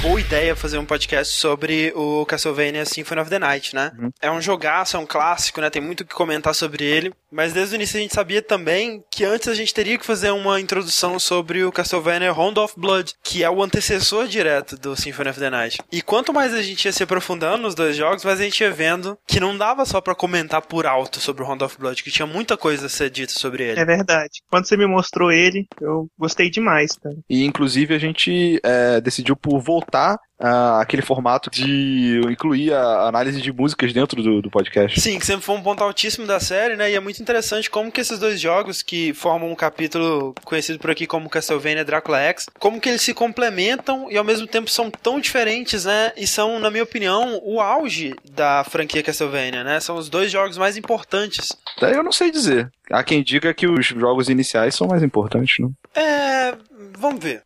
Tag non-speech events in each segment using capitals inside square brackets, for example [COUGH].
boa ideia fazer um podcast sobre o Castlevania Symphony of the Night, né? Uhum. É um jogaço, é um clássico, né? Tem muito o que comentar sobre ele. Mas desde o início a gente sabia também que antes a gente teria que fazer uma introdução sobre o Castlevania Round of Blood, que é o antecessor direto do Symphony of the Night. E quanto mais a gente ia se aprofundando nos dois jogos, mais a gente ia vendo que não dava só para comentar por alto sobre o Round of Blood, que tinha muita coisa a ser dita sobre ele. É verdade. Quando você me mostrou ele, eu gostei demais, cara. E inclusive a gente é, decidiu por voltar uh, aquele formato de incluir a análise de músicas dentro do, do podcast. Sim, que sempre foi um ponto altíssimo da série, né? E é muito interessante como que esses dois jogos que formam um capítulo conhecido por aqui como Castlevania Drácula X, como que eles se complementam e ao mesmo tempo são tão diferentes, né? E são, na minha opinião, o auge da franquia Castlevania, né? São os dois jogos mais importantes. Eu não sei dizer. Há quem diga que os jogos iniciais são mais importantes, não? É. Vamos ver.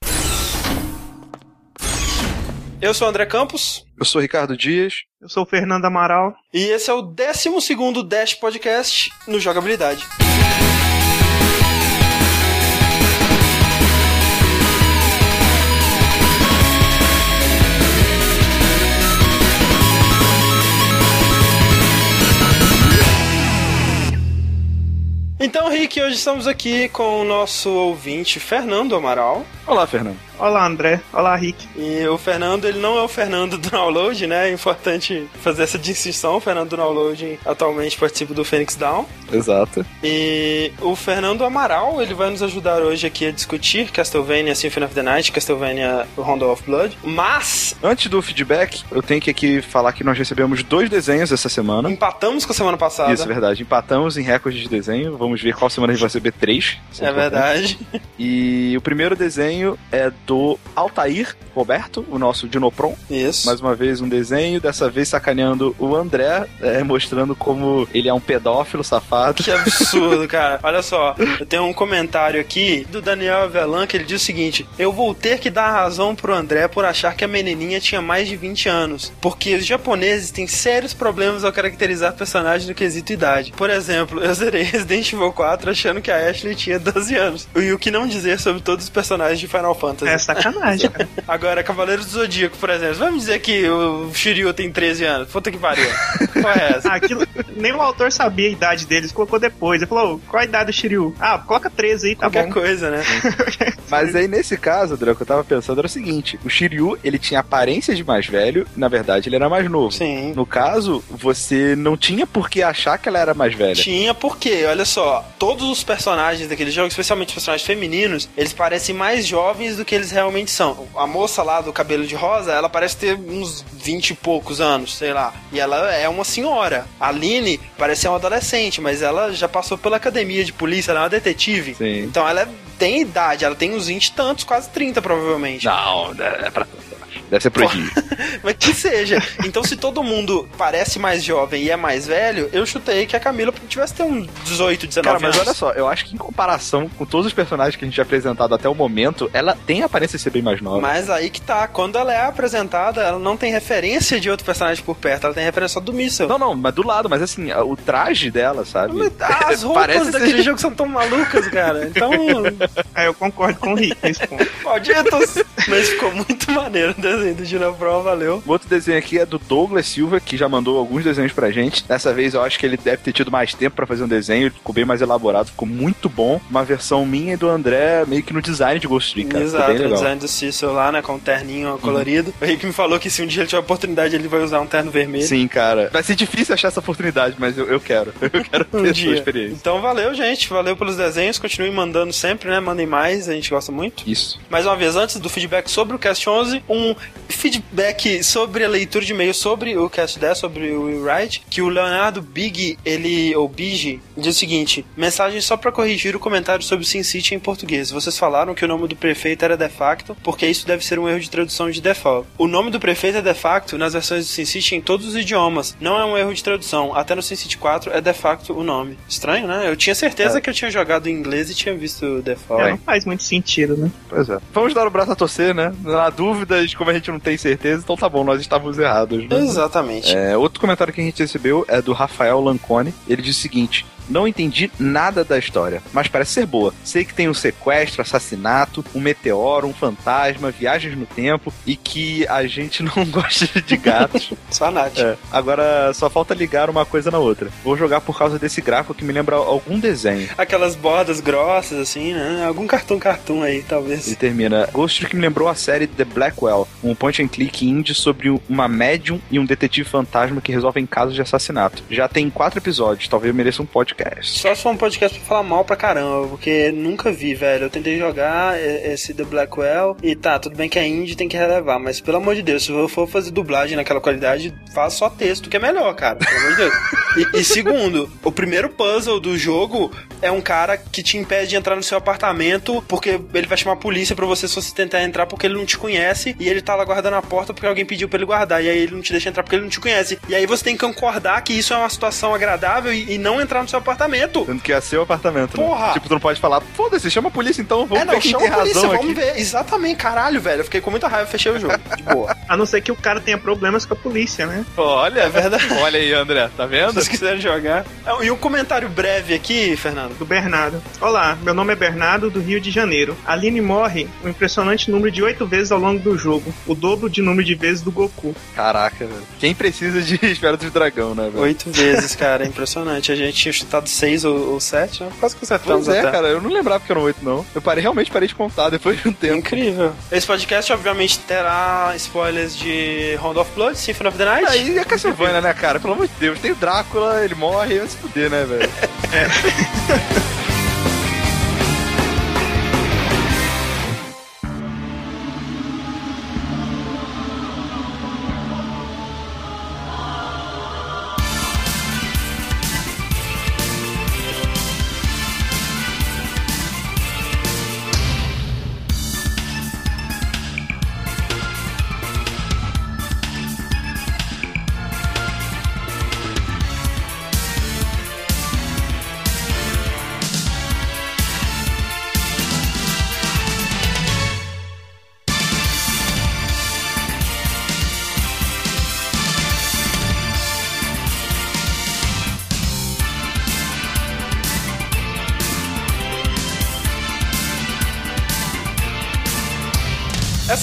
Eu sou o André Campos. Eu sou o Ricardo Dias. Eu sou o Fernando Amaral. E esse é o 12 Dash Podcast no Jogabilidade. Então, Rick, hoje estamos aqui com o nosso ouvinte Fernando Amaral. Olá, Fernando. Olá, André. Olá, Rick. E o Fernando, ele não é o Fernando do Download, né? É importante fazer essa distinção. O Fernando do Download atualmente participa do Phoenix Down. Exato. E o Fernando Amaral, ele vai nos ajudar hoje aqui a discutir Castlevania Symphony of the Night, Castlevania Rondo of Blood. Mas... Antes do feedback, eu tenho que aqui falar que nós recebemos dois desenhos essa semana. Empatamos com a semana passada. Isso, é verdade. Empatamos em recorde de desenho. Vamos ver qual semana a gente vai receber três. É verdade. E o primeiro desenho é do do Altair Roberto, o nosso Dinopron. Isso. Mais uma vez um desenho, dessa vez sacaneando o André, é, mostrando como ele é um pedófilo safado. Que absurdo, cara. Olha só, eu tenho um comentário aqui do Daniel Avelan que ele diz o seguinte: Eu vou ter que dar razão pro André por achar que a menininha tinha mais de 20 anos, porque os japoneses têm sérios problemas ao caracterizar personagens no quesito idade. Por exemplo, eu zerei [LAUGHS] Resident Evil 4 achando que a Ashley tinha 12 anos. E o que não dizer sobre todos os personagens de Final Fantasy. É sacanagem, cara. [LAUGHS] Agora, Cavaleiros do Zodíaco, por exemplo. Vamos dizer que o Shiryu tem 13 anos. Puta que pariu. [LAUGHS] Qual é essa? Ah, aquilo, nem o autor sabia a idade deles, colocou depois. Ele falou, qual a idade do Shiryu? Ah, coloca 13 aí, tá Qualquer bom. coisa, né? [LAUGHS] Mas aí, nesse caso, André, o que eu tava pensando era o seguinte: o Shiryu, ele tinha aparência de mais velho, na verdade, ele era mais novo. Sim. No caso, você não tinha por que achar que ela era mais velha. Tinha porque, olha só, todos os personagens daquele jogo, especialmente os personagens femininos, eles parecem mais jovens do que eles realmente são. A moça lá do cabelo de rosa, ela parece ter uns 20 e poucos anos, sei lá. E ela é uma senhora. A Aline parece ser uma adolescente, mas ela já passou pela academia de polícia, ela é uma detetive. Sim. Então ela é- tem idade, ela tem uns 20 e tantos, quase 30 provavelmente. Não, é pra... Deve ser proibido. [LAUGHS] Mas que seja. Então, se todo mundo parece mais jovem e é mais velho, eu chutei que a Camila tivesse ter uns 18, 19 Cara, mas anos. olha só, eu acho que em comparação com todos os personagens que a gente tinha apresentado até o momento, ela tem a aparência de ser bem mais nova. Mas aí que tá, quando ela é apresentada, ela não tem referência de outro personagem por perto, ela tem referência só do míssel. Não, não, mas do lado, mas assim, o traje dela, sabe? Mas [LAUGHS] As roupas daquele ser- jogo são tão malucas, cara. Então, É, eu concordo com o Rick nesse ponto. malditos! Mas ficou muito maneiro o desenho do Pro, valeu. O outro desenho aqui é do Douglas Silva, que já mandou alguns desenhos pra gente. Dessa vez eu acho que ele deve ter tido mais tempo pra fazer um desenho, ficou bem mais elaborado, ficou muito bom. Uma versão minha e do André, meio que no design de Ghost Trick, cara. Exato, o design do Cícero lá, né, com um terninho colorido. O Rick me falou que se um dia ele tiver oportunidade, ele vai usar um terno vermelho. Sim, cara. Vai ser difícil achar essa oportunidade, mas eu, eu quero. [LAUGHS] Eu quero ter um essa dia. experiência. Então valeu, gente. Valeu pelos desenhos. Continuem mandando sempre, né? Mandem mais, a gente gosta muito. Isso. Mais uma vez, antes do feedback sobre o Cast 11, um feedback sobre a leitura de e-mail sobre o Cast 10, sobre o Will Wright, que o Leonardo Big, ele, ou Big, diz o seguinte, mensagem só pra corrigir o comentário sobre o Sin City em português. Vocês falaram que o nome do prefeito era de facto, porque isso deve ser um erro de tradução de default. O nome do prefeito é de facto nas versões do Sin City em todos os idiomas. Não é um erro de tradução. Até no Sin City 4 é de facto o nome. Estranho, né? Eu tinha certeza É. que eu tinha jogado em inglês e tinha visto o default. É, não faz muito sentido, né? Pois é. Vamos dar o braço a torcer, né? Na dúvida, de como a gente não tem certeza, então tá bom, nós estávamos errados. Né? Exatamente. É, outro comentário que a gente recebeu é do Rafael Lancone. Ele diz o seguinte: Não entendi nada da história, mas parece ser boa. Sei que tem um sequestro, assassinato, um meteoro, um fantasma, viagens no tempo e que a gente [LAUGHS] não gosta de gatos. [LAUGHS] Só a Nath. É, agora só falta ligar uma coisa na outra. Vou jogar por causa desse gráfico que me lembra algum desenho. Aquelas bordas grossas, assim, né? Algum cartão cartoon aí, talvez. E termina. Ghost que me lembrou a série The Blackwell, um point and click indie sobre uma médium e um detetive fantasma que resolvem casos de assassinato. Já tem quatro episódios, talvez mereça um podcast. Só se for um podcast pra falar mal pra caramba, porque nunca vi, velho. Eu tentei jogar esse The Blackwell e tá, tudo bem que é indie, tem que relevar, mas pelo amor de Deus, se eu for fazer dublagem naquela qualidade, faz só texto, que é melhor, cara. Pelo amor de Deus. [LAUGHS] E, e segundo, o primeiro puzzle do jogo é um cara que te impede de entrar no seu apartamento porque ele vai chamar a polícia pra você se você tentar entrar porque ele não te conhece e ele tá lá guardando a porta porque alguém pediu pra ele guardar. E aí ele não te deixa entrar porque ele não te conhece. E aí você tem que concordar que isso é uma situação agradável e, e não entrar no seu apartamento. Sendo que é seu apartamento. né? Porra! Tipo, tu não pode falar, foda-se, chama a polícia então, vamos é, não, ver quem chama tem a polícia, razão vamos aqui. ver. Exatamente, caralho, velho. Eu fiquei com muita raiva, fechei o jogo. De boa. [LAUGHS] A não ser que o cara tenha problemas com a polícia, né? Olha, É verdade. [LAUGHS] Olha aí, André, tá Se vendo? vocês quiserem jogar. Ah, E um comentário breve aqui, Fernando. Do Bernardo. Olá, meu nome é Bernardo, do Rio de Janeiro. Aline morre um impressionante número de oito vezes ao longo do jogo, o dobro de número de vezes do Goku. Caraca, velho. Quem precisa de [LAUGHS] Esfera do Dragão, né, velho? Oito vezes, cara, é impressionante. A gente tinha chutado seis ou, ou sete, né? Quase que acertamos Pois é, até. cara, eu não lembrava que eram oito, não. Eu parei, realmente parei de contar depois de um tempo. Incrível. Esse podcast, obviamente, terá spoilers de Round of Blood, Symphony of the Night. Aí é Castlevania, né, cara? Pelo amor de Deus. Tem o Drácula, ele morre, vai se fuder, né, velho? [LAUGHS]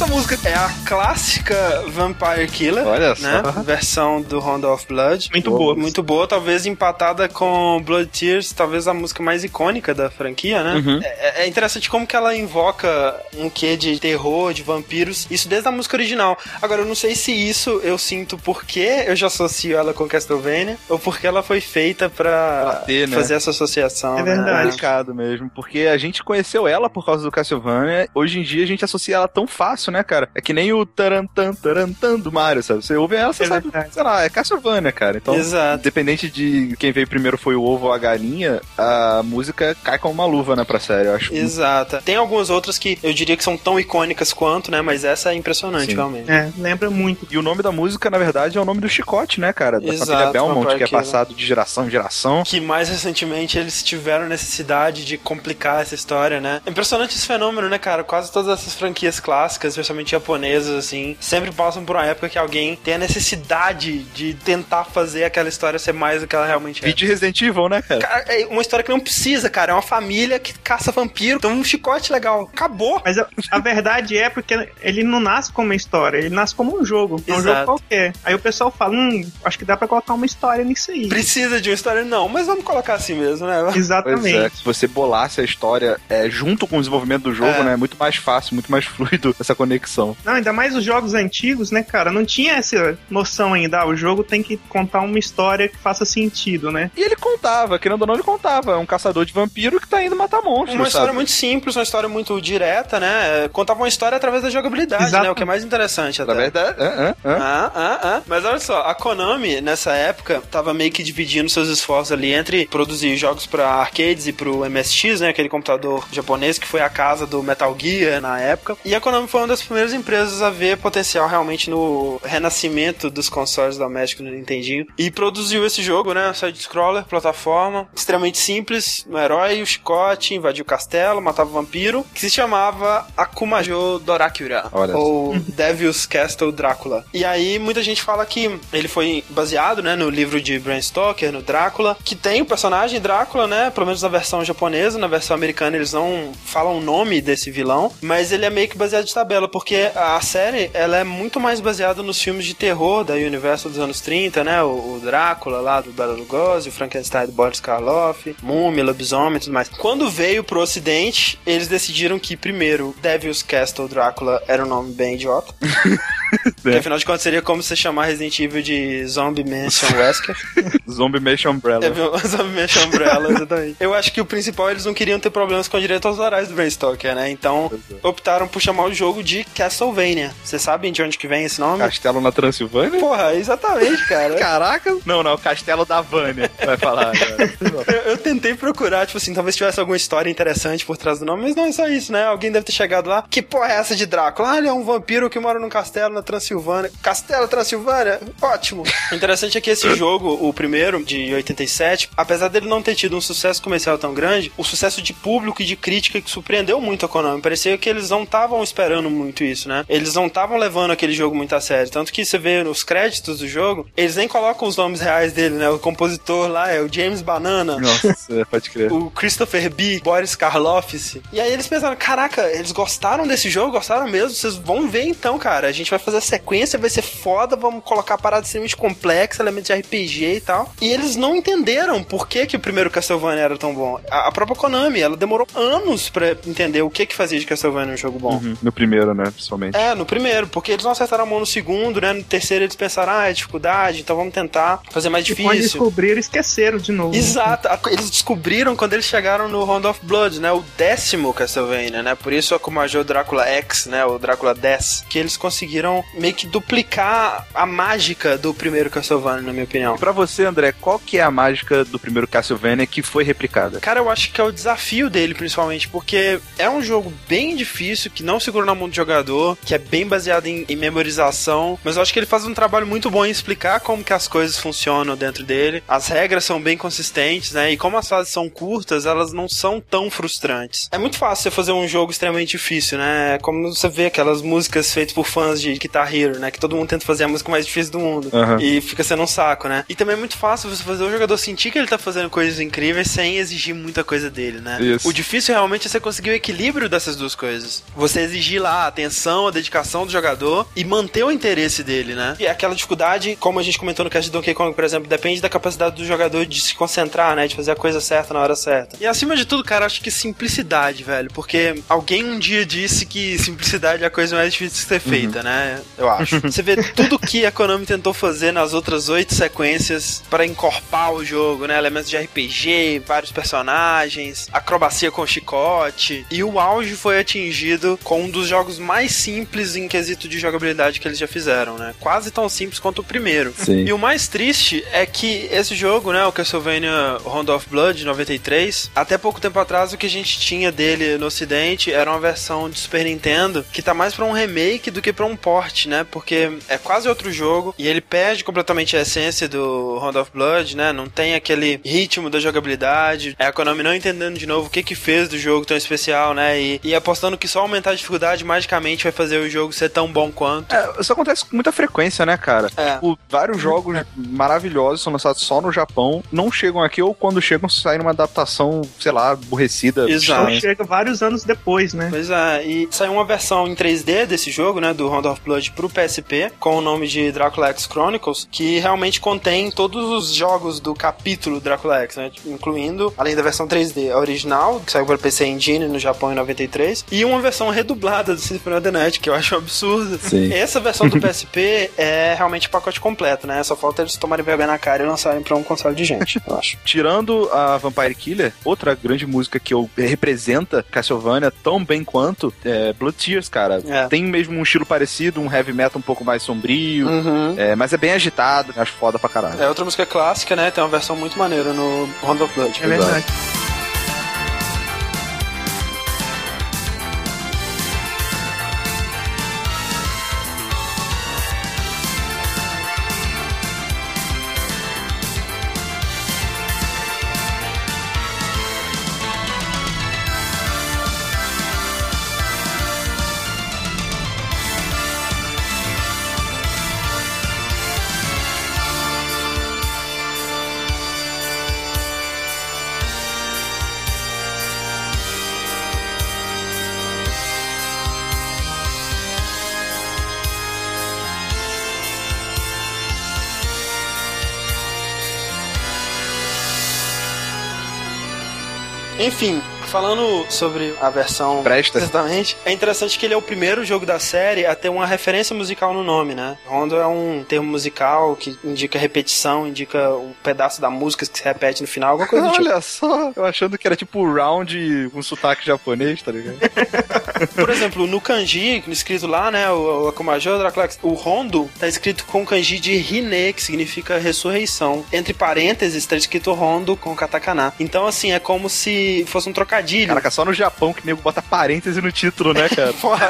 Essa música é a clássica Vampire Killer. Olha só. né? Versão do Round of Blood. Muito boa. Muito boa, talvez empatada com Blood Tears, talvez a música mais icônica da franquia, né? Uhum. É, é interessante como que ela invoca um quê de terror, de vampiros, isso desde a música original. Agora, eu não sei se isso eu sinto porque eu já associo ela com Castlevania, ou porque ela foi feita pra, ter, né? fazer essa associação. É né? verdade. complicado mesmo, porque a gente conheceu ela por causa do Castlevania. Hoje em dia a gente associa ela tão fácil, né, cara? É que nem o tarantan, tarantan do Mario, sabe? Você ouve ela, você É sabe, verdade. sei lá, é Castlevania, cara. Então, Exato. independente de quem veio primeiro foi o ovo ou a galinha, a música cai como uma luva, né, pra série, eu acho. Exata. Tem algumas outras que eu diria que são tão icônicas quanto, né? Mas essa é impressionante, Sim. realmente. É, lembra muito. E o nome da música, na verdade, é o nome do chicote, né, cara? Da Exato, família Belmont, que é passado de geração em geração. Que mais recentemente eles tiveram necessidade de complicar essa história, né? É Impressionante esse fenômeno, né, cara? Quase todas essas franquias clássicas, especialmente japonesas, assim, sempre passam por uma época que alguém tem a necessidade de tentar fazer aquela história ser mais do que ela realmente é. Vídeo Resident Evil, né, cara? Cara, é uma história que não precisa, cara. É uma família que caça vampiro. Então um chicote legal. Acabou. Mas a, a verdade é porque ele não nasce como uma história, ele nasce como um jogo. É um Exato. jogo qualquer. Aí o pessoal fala, hum, acho que dá pra colocar uma história nisso aí. Precisa de uma história, não. Mas vamos colocar assim mesmo, né? [LAUGHS] Pois Exatamente. é, se você bolasse a história é, junto com o desenvolvimento do jogo, É. né? É muito mais fácil, muito mais [LAUGHS] fluido essa conexão. Não, ainda mais os jogos antigos, né, cara? Não tinha essa noção ainda. Ah, o jogo tem que contar uma história que faça sentido, né? E ele contava, querendo ou não, ele contava. É um caçador de vampiro que tá indo matar monstros, Uma história sabe? muito simples, uma história muito direta, né? Contava uma história através da jogabilidade, Exato. né? O que é mais interessante até. Através da... Ah, ah, ah. Ah, ah, ah. Mas olha só, a Konami, nessa época, tava meio que dividindo seus esforços ali entre produzir jogos pra arcades e pro MSX, né? Aquele computador japonês que foi a casa do Metal Gear na época. E a Konami foi foi uma das primeiras empresas a ver potencial realmente no renascimento dos consoles domésticos no Nintendinho e produziu esse jogo, né? Side-scroller, plataforma, extremamente simples, um herói, o um chicote, invadia o castelo, matava o vampiro, que se chamava Akumajo Dorakura, Olha ou [LAUGHS] Devil's Castle Drácula. E aí muita gente fala que ele foi baseado, né, no livro de Bram Stoker, no Drácula, que tem o personagem Drácula, né, pelo menos na versão japonesa, na versão americana eles não falam o nome desse vilão, mas ele é meio que baseado de tabela, porque a série, ela é muito mais baseada nos filmes de terror da Universal dos anos 30, né, o, o Drácula lá do Bela Lugosi, o Frankenstein do Boris Karloff, Múmia, Lobisomem e tudo mais. Quando veio pro ocidente, eles decidiram que primeiro Devil's Castle Drácula era um nome bem idiota. [LAUGHS] Porque afinal de contas seria como você chamar Resident Evil de Zombie Mansion Wesker. [LAUGHS] Zombie Mansion Umbrella. É, [LAUGHS] Zombie Mansion Umbrella, exatamente. Eu acho que o principal, eles não queriam ter problemas com direitos autorais do Brainstalker, né? Então, optaram por chamar o jogo de Castlevania. Vocês sabem de onde que vem esse nome? Castelo na Transilvânia? Porra, exatamente, cara. [LAUGHS] Caraca! Não, não, Castelo da Vânia, vai falar. [LAUGHS] eu, eu tentei procurar, tipo assim, talvez tivesse alguma história interessante por trás do nome, mas não é só isso, né? Alguém deve ter chegado lá. Que porra é essa de Drácula? Ah, ele é um vampiro que mora num castelo na Transilvânia. Castelo Transilvânia? Ótimo! O interessante é que esse jogo, o primeiro, de 87, apesar dele não ter tido um sucesso comercial tão grande, o sucesso de público e de crítica que surpreendeu muito a Konami. Parecia que eles não estavam esperando muito isso, né? Eles não estavam levando aquele jogo muito a sério. Tanto que você vê nos créditos do jogo, eles nem colocam os nomes reais dele, né? O compositor lá é o James Banana. Nossa, pode crer. [LAUGHS] O Christopher B. Boris Karloff. E aí eles pensaram, caraca, eles gostaram desse jogo? Gostaram mesmo? Vocês vão ver então, cara. A gente vai fazer a sequência, vai ser foda, vamos colocar parada extremamente complexa, elementos de RPG e tal. E eles não entenderam por que, que o primeiro Castlevania era tão bom. A, a própria Konami, ela demorou anos pra entender o que que fazia de Castlevania um jogo bom. Uhum, no primeiro, né, principalmente. É, no primeiro, porque eles não acertaram a mão no segundo, né? No terceiro eles pensaram, ah, é dificuldade, então vamos tentar fazer mais E difícil. quando descobriram, esqueceram de novo. Exato, eles descobriram quando eles chegaram no Round of Blood, né? O décimo Castlevania, né? Por isso a Kumajou Drácula X, né? O Drácula 10. Que eles conseguiram meio que duplicar a mágica do primeiro Castlevania, na minha opinião. E pra você, André, qual que é a mágica do primeiro Castlevania que foi replicada? Cara, eu acho que é o desafio dele, principalmente, porque é um jogo bem difícil, que não segura na mão do jogador, que é bem baseado em, em memorização, mas eu acho que ele faz um trabalho muito bom em explicar como que as coisas funcionam dentro dele. As regras são bem consistentes, né? E como as fases são curtas, elas não são tão frustrantes. É muito fácil você fazer um jogo extremamente difícil, né? É Como você vê aquelas músicas feitas por fãs de Guitar Hero, né? Que todo mundo tenta fazer a música mais difícil do mundo. Aham. E fica sendo um saco, né? E também é muito fácil você fazer o jogador sentir que ele tá fazendo coisas incríveis sem exigir muita coisa dele, né? Isso. O difícil realmente é você conseguir o equilíbrio dessas duas coisas. Você exigir lá a atenção, a dedicação do jogador e manter o interesse dele, né? E aquela dificuldade, como a gente comentou no cast de Donkey Kong, por exemplo, depende da capacidade do jogador de se concentrar, né? De fazer a coisa certa na hora certa. E acima de tudo, cara, acho que simplicidade, velho. Porque alguém um dia disse que simplicidade é a coisa mais difícil de ser feita, né? Eu acho. [LAUGHS] Você vê tudo que a Konami tentou fazer nas outras oito sequências para encorpar o jogo, né? Elementos de RPG, vários personagens, acrobacia com chicote. E o auge foi atingido com um dos jogos mais simples em quesito de jogabilidade que eles já fizeram, né? Quase tão simples quanto o primeiro. Sim. E o mais triste é que esse jogo, né, o Castlevania Round of Blood 93, até pouco tempo atrás o que a gente tinha dele no ocidente era uma versão de Super Nintendo que tá mais pra um remake do que pra um port, né? Porque é quase outro jogo e ele perde completamente a essência do Round of Blood, né? Não tem aquele ritmo da jogabilidade. É a Konami não entendendo de novo o que que fez do jogo tão especial, né? E, e apostando que só aumentar a dificuldade magicamente vai fazer o jogo ser tão bom quanto. É, isso acontece com muita frequência, né, cara? É. Tipo, vários jogos maravilhosos são lançados só no Japão, não chegam aqui ou quando chegam saem uma adaptação, sei lá, aborrecida. Exato. Então chega vários anos depois, né? Pois é, e saiu uma versão em 3D desse jogo, né, do Round of Blood pro PSP, com o nome de Dracula X Chronicles, que realmente contém todos os jogos do capítulo Dracula X, né, incluindo, além da versão 3D, a original, que saiu para PC Engine no Japão em 93, e uma versão redublada do Symphony of the Night, que eu acho um absurdo. Sim. Essa versão do [LAUGHS] PSP é realmente o pacote completo, né, só falta eles tomarem vergonha na cara e lançarem pra um console de gente, eu acho. [LAUGHS] Tirando a Vampire Killer, outra grande música que eu representa Castlevania tão bem quanto é Blood Tears, cara. É. Tem mesmo um estilo parecido, um heavy metal um pouco mais sombrio, Uhum. é, mas é bem agitado, acho foda pra caralho. É outra música clássica, né? Tem uma versão muito maneira no Round of Blood. É verdade. Enfim, falando sobre a versão. Presta. Exatamente. É interessante que ele é o primeiro jogo da série a ter uma referência musical no nome, né? Rondo é um termo musical que indica repetição, indica um pedaço da música que se repete no final, alguma coisa do [LAUGHS] tipo. Olha só, eu achando que era tipo round com sotaque japonês, tá ligado? [LAUGHS] Por exemplo, no kanji, escrito lá, né, o, o Akumajo Draculax, o Rondo tá escrito com kanji de Hine, que significa ressurreição. Entre parênteses, tá escrito Rondo com katakana. Então, assim, é como se fosse um trocadilho. Caraca, só no Japão que nego bota parêntese no título, né, cara? [LAUGHS] Porra.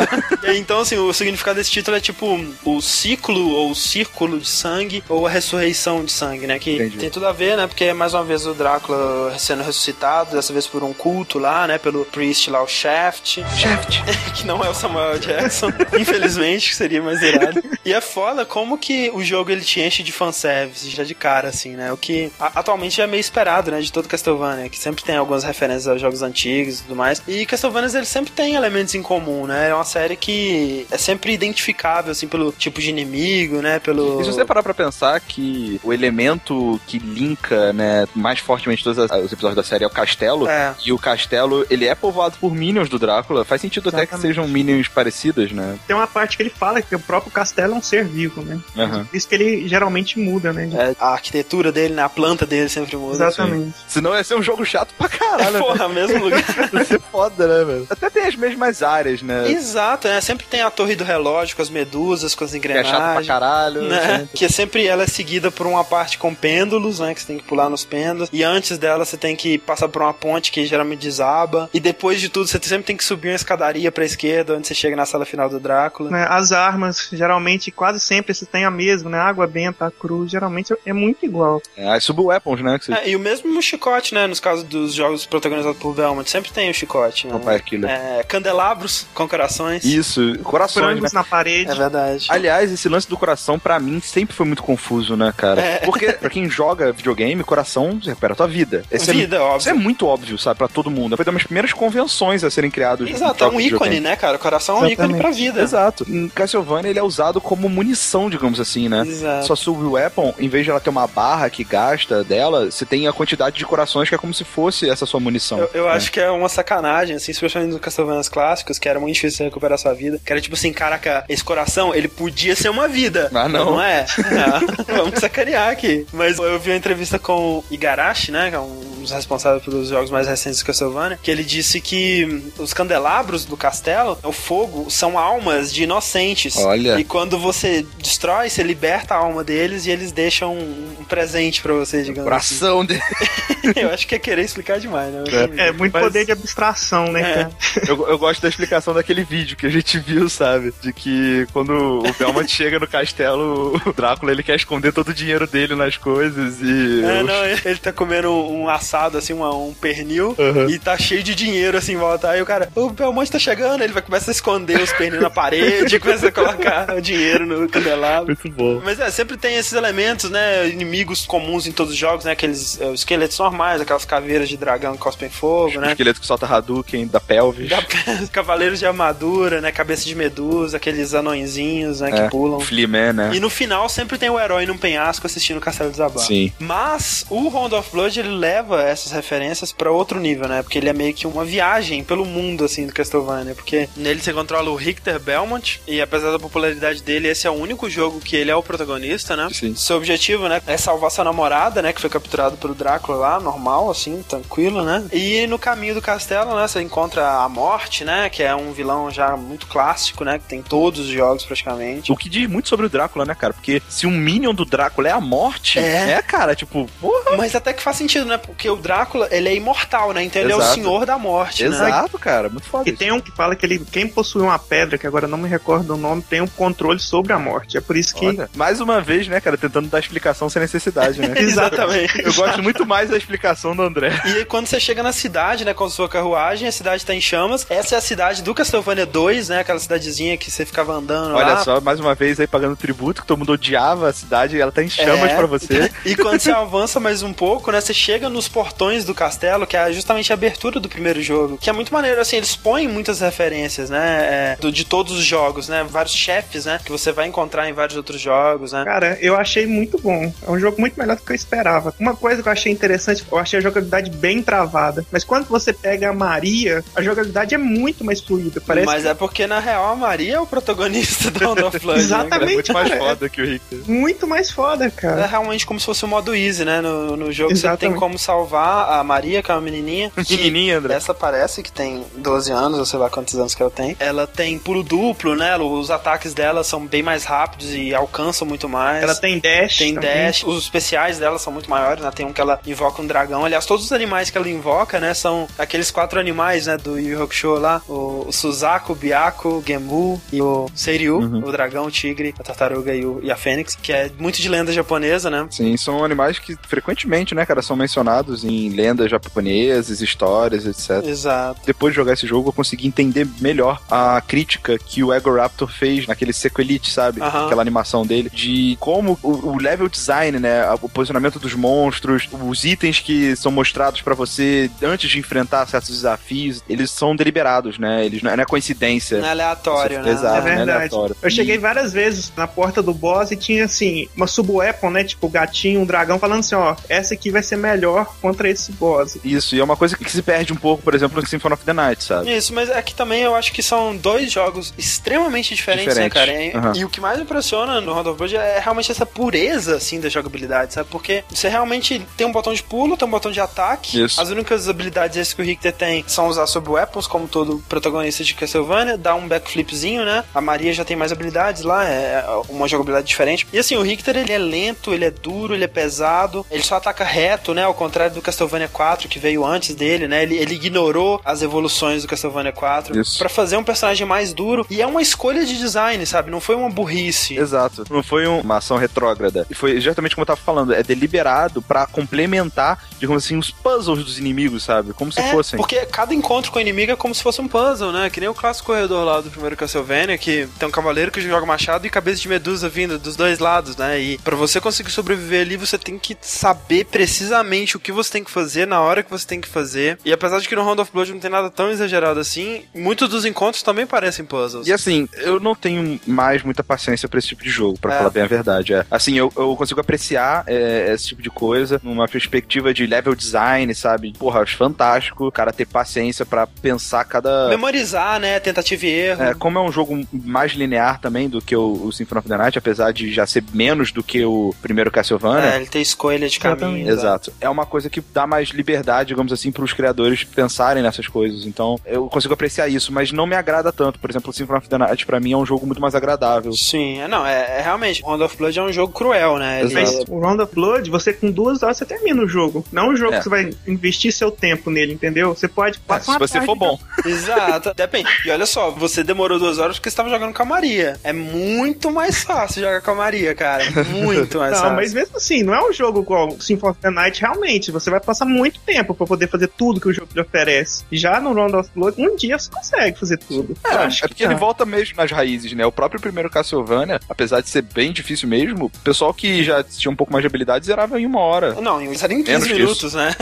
então, assim, o significado desse título é tipo o ciclo ou o círculo de sangue ou a ressurreição de sangue, né? Que Entendi. tem tudo a ver, né? Porque é mais uma vez o Drácula sendo ressuscitado, dessa vez por um culto lá, né? Pelo priest lá, o Shaft. Shaft. [LAUGHS] que não é o Samuel Jackson, [LAUGHS] infelizmente, que seria mais irado. E é foda como que o jogo ele te enche de fanservice já de cara, assim, né? O que a- atualmente é meio esperado, né? De todo Castlevania, que sempre tem algumas referências aos jogos antigos e tudo mais. E Castlevania ele sempre tem elementos em comum, né? É uma série que é sempre identificável, assim, pelo tipo de inimigo, né? Pelo. E se você parar pra pensar que o elemento que linka, né, mais fortemente todos os episódios da série é o castelo, É. e o castelo, ele é povoado por minions do Drácula, faz sentido até que Exatamente. sejam minions parecidas, né? Tem uma parte que ele fala que o próprio castelo é um ser vivo, né? Aham. Por isso que ele geralmente muda, né? É, a arquitetura dele, né? A planta dele sempre muda. Exatamente. Senão ia ser um jogo chato pra caralho, [LAUGHS] né? Porra, mesmo lugar. Ia ser foda, né, velho? Até tem as mesmas áreas, né? Exato, né? Sempre tem a torre do relógio com as medusas, com as Que é engrenagens. chato pra caralho. né? sempre. Que é sempre ela é seguida por uma parte com pêndulos, né? Que você tem que pular nos pêndulos. E antes dela você tem que passar por uma ponte que geralmente desaba. E depois de tudo você sempre tem que subir uma escadaria pra esquerda, onde você chega na sala final do Drácula. Né, As armas, geralmente, quase sempre se tem a mesma, né? Água benta, a cruz, geralmente é muito igual. É, as sub-weapons, né? Que você... É, e o mesmo chicote, né? Nos casos dos jogos protagonizados por Belmont, sempre tem o chicote. Né? Killer. É, candelabros com corações. Isso, corações, né? Na parede. É verdade. Aliás, esse lance do coração, pra mim, sempre foi muito confuso, né, cara? É. Porque, pra quem joga videogame, coração você recupera a tua vida. Esse Vida, é, óbvio. Isso é muito óbvio, sabe, pra todo mundo. Foi uma das primeiras convenções a serem criadas. Exato, é um ícone, né, cara? O coração é um ícone Exatamente. pra vida. Exato. Em Castlevania, ele é usado como munição, digamos assim, né? Exato. Sua sub-weapon, em vez de ela ter uma barra que gasta dela, você tem a quantidade de corações que é como se fosse essa sua munição. Eu, eu né? acho que é uma sacanagem, assim, especialmente nos Castlevania clássicos, que era muito difícil você recuperar sua vida. Que era tipo assim, caraca, esse coração, ele podia ser uma vida. Ah, não. Não é? Ah, [LAUGHS] vamos sacanear aqui. Mas eu vi uma entrevista com o Igarashi, né, que é um dos responsáveis pelos jogos mais recentes do Castlevania, que ele disse que os candelabros do castelo, o fogo, são almas de inocentes. Olha. E quando você destrói, você liberta a alma deles e eles deixam um, presente pra você, digamos assim. Coração dele. [LAUGHS] Eu acho que é querer explicar demais, né? É, muito Mas- poder de abstração, né, É. [LAUGHS] Eu, eu gosto da explicação daquele vídeo que a gente viu, sabe? De que quando o Belmont [LAUGHS] chega no castelo, o Drácula ele quer esconder todo o dinheiro dele nas coisas e. É, não, ele ele tá comendo um assado, assim, uma- um pernil, Uhum. e tá cheio de dinheiro, assim, em volta. Aí o cara, o Belmonte tá chegando, ele vai começar a esconder os pernil na parede, [LAUGHS] começa a colocar o dinheiro no candelabro. Muito bom. Mas é, sempre tem esses elementos, né? Inimigos comuns em todos os jogos, né? Aqueles é, os esqueletos normais, aquelas caveiras de dragão que cospem fogo, né? Esqueleto que solta Hadouken da pelvis. Da- [LAUGHS] Cavaleiros de armadura, né? Cabeça de medusa, aqueles anõezinhos, né? É, Que pulam. Fleaman, né? E no final sempre tem o herói num penhasco assistindo o castelo desabar. Sim. Mas o Round of Blood ele leva essas referências pra outro nível, né? Porque ele é meio que uma viagem pelo mundo assim do Castlevania, porque nele você controla o Richter Belmont e apesar da popularidade dele, esse é o único jogo que ele é o protagonista, né? Sim. Seu objetivo, né, é salvar sua namorada, né, que foi capturado pelo Drácula lá, normal assim, tranquilo, né? E no caminho do castelo, né, você encontra a Morte, né, que é um vilão já muito clássico, né, que tem em todos os jogos praticamente. O que diz muito sobre o Drácula, né, cara? Porque se um minion do Drácula é a morte, É. é, cara, tipo, porra. Mas até que faz sentido, né? Porque o Drácula, ele é imortal, né? Então ele é o Exato. senhor da morte, né? Exato, cara, muito foda. E tem um que fala que ele, quem possui uma pedra, que agora não me recordo o nome, tem um controle sobre a morte. É por isso que. Olha, mais uma vez, né, cara, tentando dar explicação sem necessidade, né? [LAUGHS] Exatamente. Eu gosto muito mais da explicação do André. E aí, quando você chega na cidade, né, com a sua carruagem, a cidade tá em chamas. Essa é a cidade do Castlevania 2, né, aquela cidadezinha que você ficava andando Olha lá. só, mais uma vez aí pagando tributo, que todo mundo odiava a cidade e ela tá em chamas É. pra você. [LAUGHS] E quando você avança mais um pouco, né, você chega nos portões do castelo, que é justamente a abertura do primeiro jogo, que é muito maneiro, assim, eles põem muitas muitas referências, né? É, do, de todos os jogos, né? Vários chefes, né? Que você vai encontrar em vários outros jogos, né? Cara, eu achei muito bom. É um jogo muito melhor do que eu esperava. Uma coisa que eu achei interessante, eu achei a jogabilidade bem travada. Mas quando você pega a Maria, a jogabilidade é muito mais fluida. Parece Mas é porque, na real, a Maria é o protagonista do Round of Blood. né? [LAUGHS] Exatamente. É muito mais foda que o Richter. muito mais foda, É cara. realmente como se fosse o modo easy, né? No, no jogo você tem Exatamente. como salvar a Maria, que é uma menininha. [LAUGHS] que- Pequenininha, André. Essa parece que tem 12 anos, ou sei lá quantos anos que ela tem. Ela tem pulo duplo, né? Os ataques dela são bem mais rápidos e alcançam muito mais. Ela tem dash. Tem também. dash, os especiais dela são muito maiores, né? Tem um que ela invoca um dragão. Aliás, todos os animais que ela invoca, né? São aqueles quatro animais, né? Do Yu Hakusho lá. O, o Suzaku, o Byaku, o Gemu e o Seiryu. O dragão, o tigre, a tartaruga e, o- e a fênix. Que é muito de lenda japonesa, né? Sim, são animais que frequentemente, né, cara, são mencionados em lendas japonesas, histórias, etc. Exato. Depois de jogar esse jogo, eu consegui entender melhor a crítica que o Ego Raptor fez naquele Seco Elite, sabe? Aham. Aquela animação dele, de como o, o level design, né? O posicionamento dos monstros, os itens que são mostrados pra você antes de enfrentar certos desafios, eles são deliberados, né? Eles não é é coincidência. Não é aleatório, né? Exato, É né? verdade. Aleatório. Eu cheguei várias vezes na porta do boss e tinha assim, uma sub-weapon, né? Tipo, gatinho, um dragão, falando assim, ó, essa aqui vai ser melhor contra esse boss. Isso, e é uma coisa que se perde um pouco, por exemplo, no Symphony of the Night, sabe? Isso, mas aqui também eu acho que são dois jogos extremamente diferentes, Diferentes. né, cara? E, Aham. e o que mais me impressiona no Round of Blood é realmente essa pureza, assim, da jogabilidade, sabe? Porque você realmente tem um botão de pulo, tem um botão de ataque. Isso. As únicas habilidades essas que o Richter tem são usar sobre weapons, como todo protagonista de Castlevania, dar um backflipzinho, né? A Maria já tem mais habilidades lá, é uma jogabilidade diferente. E assim, o Richter, ele é lento, ele é duro, ele é pesado, ele só ataca reto, né? Ao contrário do Castlevania 4, que veio antes dele, né? Ele, ele ignorou as evoluções do Castlevania 4 Isso. pra fazer um personagem mais duro. E é uma escolha de design, sabe? Não foi uma burrice. Exato. Não foi um- uma ação retrógrada. E foi exatamente como eu tava falando. É deliberado pra complementar, digamos assim, os puzzles dos inimigos, sabe? Como se É, fossem. porque cada encontro com o inimigo é como se fosse um puzzle, né? Que nem o clássico corredor lá do primeiro Castlevania, que tem um cavaleiro que joga machado e cabeça de medusa vindo dos dois lados, né? E pra você conseguir sobreviver ali, você tem que saber precisamente o que você tem que fazer na hora que você tem que fazer. E apesar de que no Round of Blood não tem nada tão exagerado assim, muitos dos encontros também parecem puzzles. E assim, eu não tenho mais muita paciência pra esse tipo de jogo, pra É. falar bem a verdade. É. Assim, eu, eu consigo apreciar é, esse tipo de coisa numa perspectiva de level design, sabe? Porra, acho fantástico o cara ter paciência pra pensar cada. Memorizar, né? Tentativa e erro. É, como é um jogo mais linear também do que o, o Symphony of the Night, apesar de já ser menos do que o primeiro Castlevania. É, ele tem escolha de caminho. Exatamente. Exato. É uma coisa que dá mais liberdade, digamos assim, para os criadores pensarem nessas coisas. Então, eu consigo apreciar isso, mas não me agrada tanto. Por exemplo, o Symphony of the Night, pra mim, é um jogo muito mais agradável. Sim, é, não, é, é realmente. Round of Blood é um jogo cruel, né? Ele- Exato. O Round of Blood, você com duas horas você termina o jogo. Não é um jogo É. que você vai investir seu tempo nele, entendeu? Você pode É, passar se uma você tarde for bom. [LAUGHS] Exato, depende. E olha só, você demorou duas horas porque você estava jogando com a Maria. É muito mais fácil jogar com a Maria, cara. Muito [LAUGHS] mais Não, fácil. mas mesmo assim, não é um jogo igual Symphony of the Night, realmente. Você vai passar muito tempo pra poder fazer tudo que o jogo lhe oferece. Já no Round of Blood, um dia você consegue fazer tudo. É, Eu acho é que porque ele dá. volta mesmo nas raízes, né? O próprio primeiro Castlevania, apesar de ser bem difícil mesmo, o pessoal que já tinha um pouco mais de habilidade zerava em uma hora. Não, isso era em 15 Menos que minutos, né?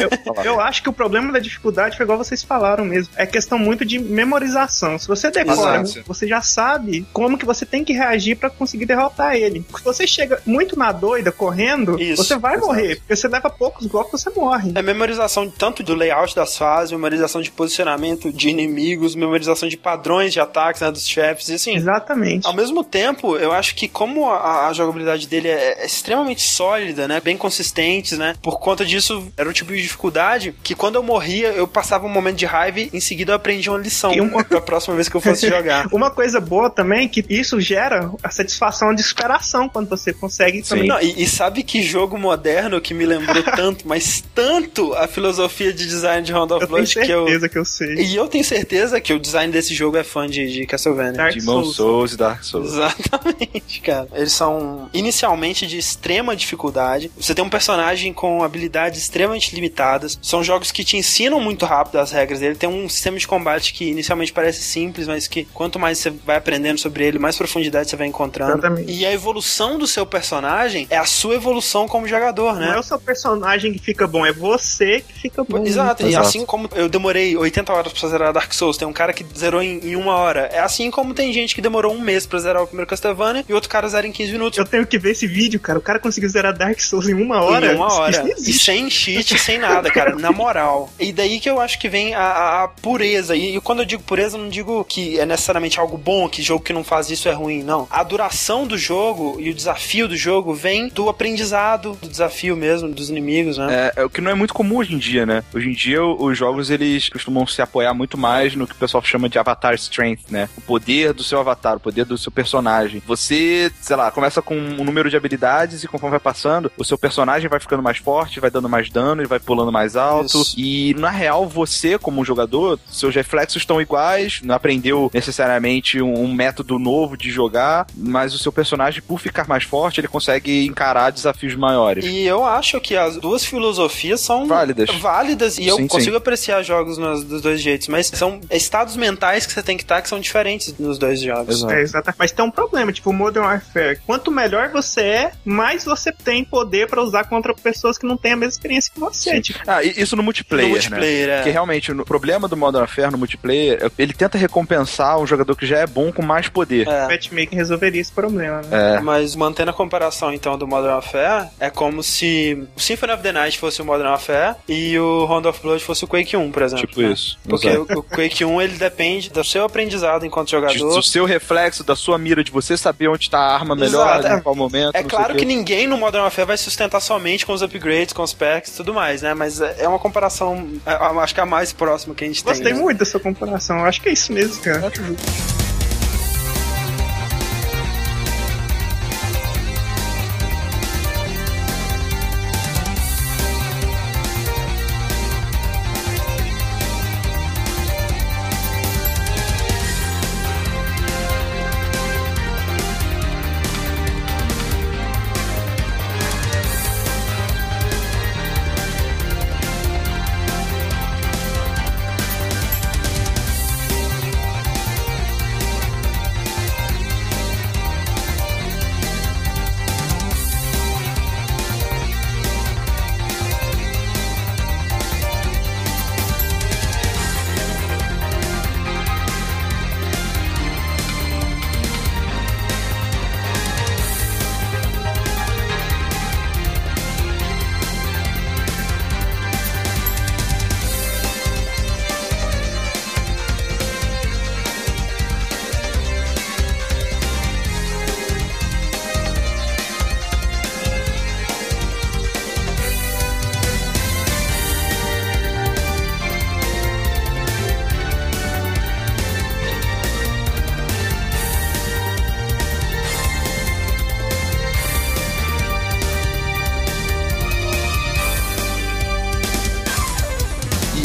Eu acho que o problema da dificuldade foi igual vocês falaram mesmo. É questão muito de memorização. Se você decora, Exato. você já sabe como que você tem que reagir pra conseguir derrotar ele. Se você chega muito na doida, correndo, Isso, você vai morrer. Porque você leva poucos golpes, você morre. É memorização tanto do layout das fases, memorização de posicionamento de inimigos, memorização de padrões de ataques né, dos chefes, e assim. Exatamente. Ao mesmo tempo, eu acho que como a, a jogabilidade dele é, é extremamente sólida, né? Bem consistente, né? Por conta disso, era um tipo de dificuldade que quando eu morria, eu passava um momento de raiva e em seguida eu aprendi uma lição E uma- [LAUGHS] pra próxima vez que eu fosse [LAUGHS] jogar. Uma coisa boa também é que isso gera a satisfação de superação quando você consegue Sim. também. Não, e, e sabe que jogo moderno que me lembrou [LAUGHS] tanto, mas tanto a filosofia de design de Round of Eu tenho Blood que eu. certeza que eu sei. E eu tenho certeza que o design desse jogo é fã de, de Castlevania. Dark Demon Souls. Souls e Dark Souls. Exatamente, cara. Eles são inicialmente de extrema dificuldade. Você tem um personagem com habilidades extremamente limitadas. São jogos que te ensinam muito rápido as regras dele. Tem um sistema de combate que inicialmente parece simples, mas que quanto mais você vai aprendendo sobre ele, mais profundidade você vai encontrando. Exatamente. E a evolução do seu personagem é a sua evolução como jogador, né? Não é o seu personagem que fica bom, é você que fica bom. Exato, e Exato. assim como eu demorei 80 horas pra zerar Dark Souls, tem um cara que zerou em, em uma hora. É assim como tem gente que demorou um mês pra zerar o primeiro Castlevania e outro cara zera em 15 minutos. Eu tenho que ver esse vídeo, cara. O cara conseguiu zerar Dark Souls em uma hora. Em uma hora. E sem cheat, sem nada, cara. Na moral. E [LAUGHS] daí que eu acho que vem a, a- pureza. E, e quando eu digo pureza, eu não digo que é necessariamente algo bom, que jogo que não faz isso é ruim, não. A duração do jogo e o desafio do jogo vem do aprendizado, do desafio mesmo, dos inimigos, né? É, é o que não é muito comum hoje em dia, né? Hoje em dia, os jogos, eles costumam se apoiar muito mais no que o pessoal chama de avatar strength, né? O poder do seu avatar, o poder do seu personagem. Você, sei lá, começa com um número de habilidades e conforme vai passando, o seu personagem vai ficando mais forte, vai dando mais dano, ele vai pulando mais alto. Isso. E, na real, você, como jogador, seus reflexos estão iguais, não aprendeu necessariamente um, um método novo de jogar, mas o seu personagem, por ficar mais forte, ele consegue encarar desafios maiores. E eu acho que as duas filosofias são Válidas. válidas e eu Sim, consigo apreciar jogos nos, dos dois jeitos, mas são estados mentais que você tem que estar que são diferentes nos dois jogos. Exato. É, exato. Mas tem um problema, tipo, o Modern Warfare. Quanto melhor você é, mais você tem poder pra usar contra pessoas que não têm a mesma experiência que você. Sim. Tipo, Ah, isso no multiplayer, No né? Multiplayer, é. Porque realmente, o problema do Modern Warfare no multiplayer, é- ele tenta recompensar um jogador que já é bom com mais poder. o É. matchmaking resolveria esse problema, né? É. Mas mantendo a comparação então do Modern Warfare, é como se o Symphony of the Night fosse o Modern Warfare e o Round of Blood fosse o Quake 1, por exemplo. Tipo né? isso. Porque Exato. o, o Quake 1 ele depende do seu aprendizado enquanto jogador. do seu reflexo, da sua mira, de você saber onde tá a arma melhor, Exato. em qual momento. É claro o que quê. ninguém no Modern Warfare vai sustentar somente com os upgrades, com os packs e tudo mais, né? Mas é é uma comparação, é, acho que é a mais próxima que a gente Gostei tem. né? muito dessa comparação. Acho que é isso mesmo, cara.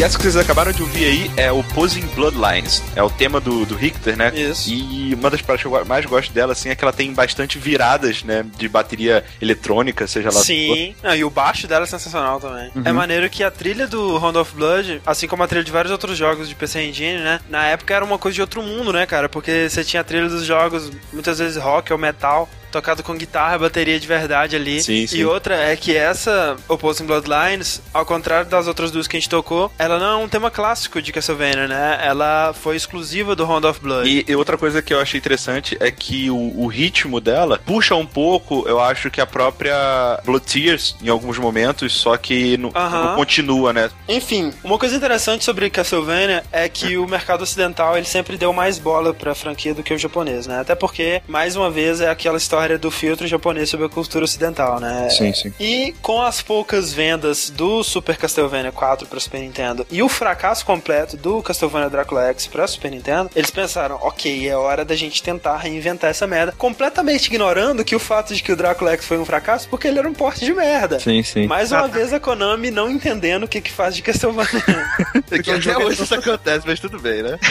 E essa que vocês acabaram de ouvir aí é o Posing Bloodlines. É o tema do, do Richter, né? Isso. E uma das partes que eu mais gosto dela, assim, é que ela tem bastante viradas, né? De bateria eletrônica, seja lá. Sim, Ah, e o baixo dela é sensacional também. Uhum. É maneiro que a trilha do Round of Blood, assim como a trilha de vários outros jogos de PC Engine, né? Na época era uma coisa de outro mundo, né, cara? Porque você tinha a trilha dos jogos, muitas vezes rock ou metal, tocado com guitarra, bateria de verdade ali. Sim, sim. E outra é que essa Opposing Bloodlines, ao contrário das outras duas que a gente tocou, ela não é um tema clássico de Castlevania, né? Ela foi exclusiva do Round of Blood. E, e outra coisa que eu achei interessante é que o, o ritmo dela puxa um pouco, eu acho que a própria Blood Tears em alguns momentos, só que não, Aham. não continua, né? Enfim, uma coisa interessante sobre Castlevania é que o mercado ocidental ele sempre deu mais bola pra franquia do que o japonês, né? Até porque, mais uma vez, é aquela história do filtro japonês sobre a cultura ocidental, né? Sim, sim. E com as poucas vendas do Super Castlevania 4 para Super Nintendo e o fracasso completo do Castlevania Dracula X para Super Nintendo, eles pensaram, ok, é hora da gente tentar reinventar essa merda, completamente ignorando que o fato de que o Dracula X foi um fracasso porque ele era um porte de merda. Sim, sim. Mais uma vez a Konami não entendendo o que que faz de Castlevania. [LAUGHS] Porque até hoje isso acontece, mas tudo bem, né? [LAUGHS]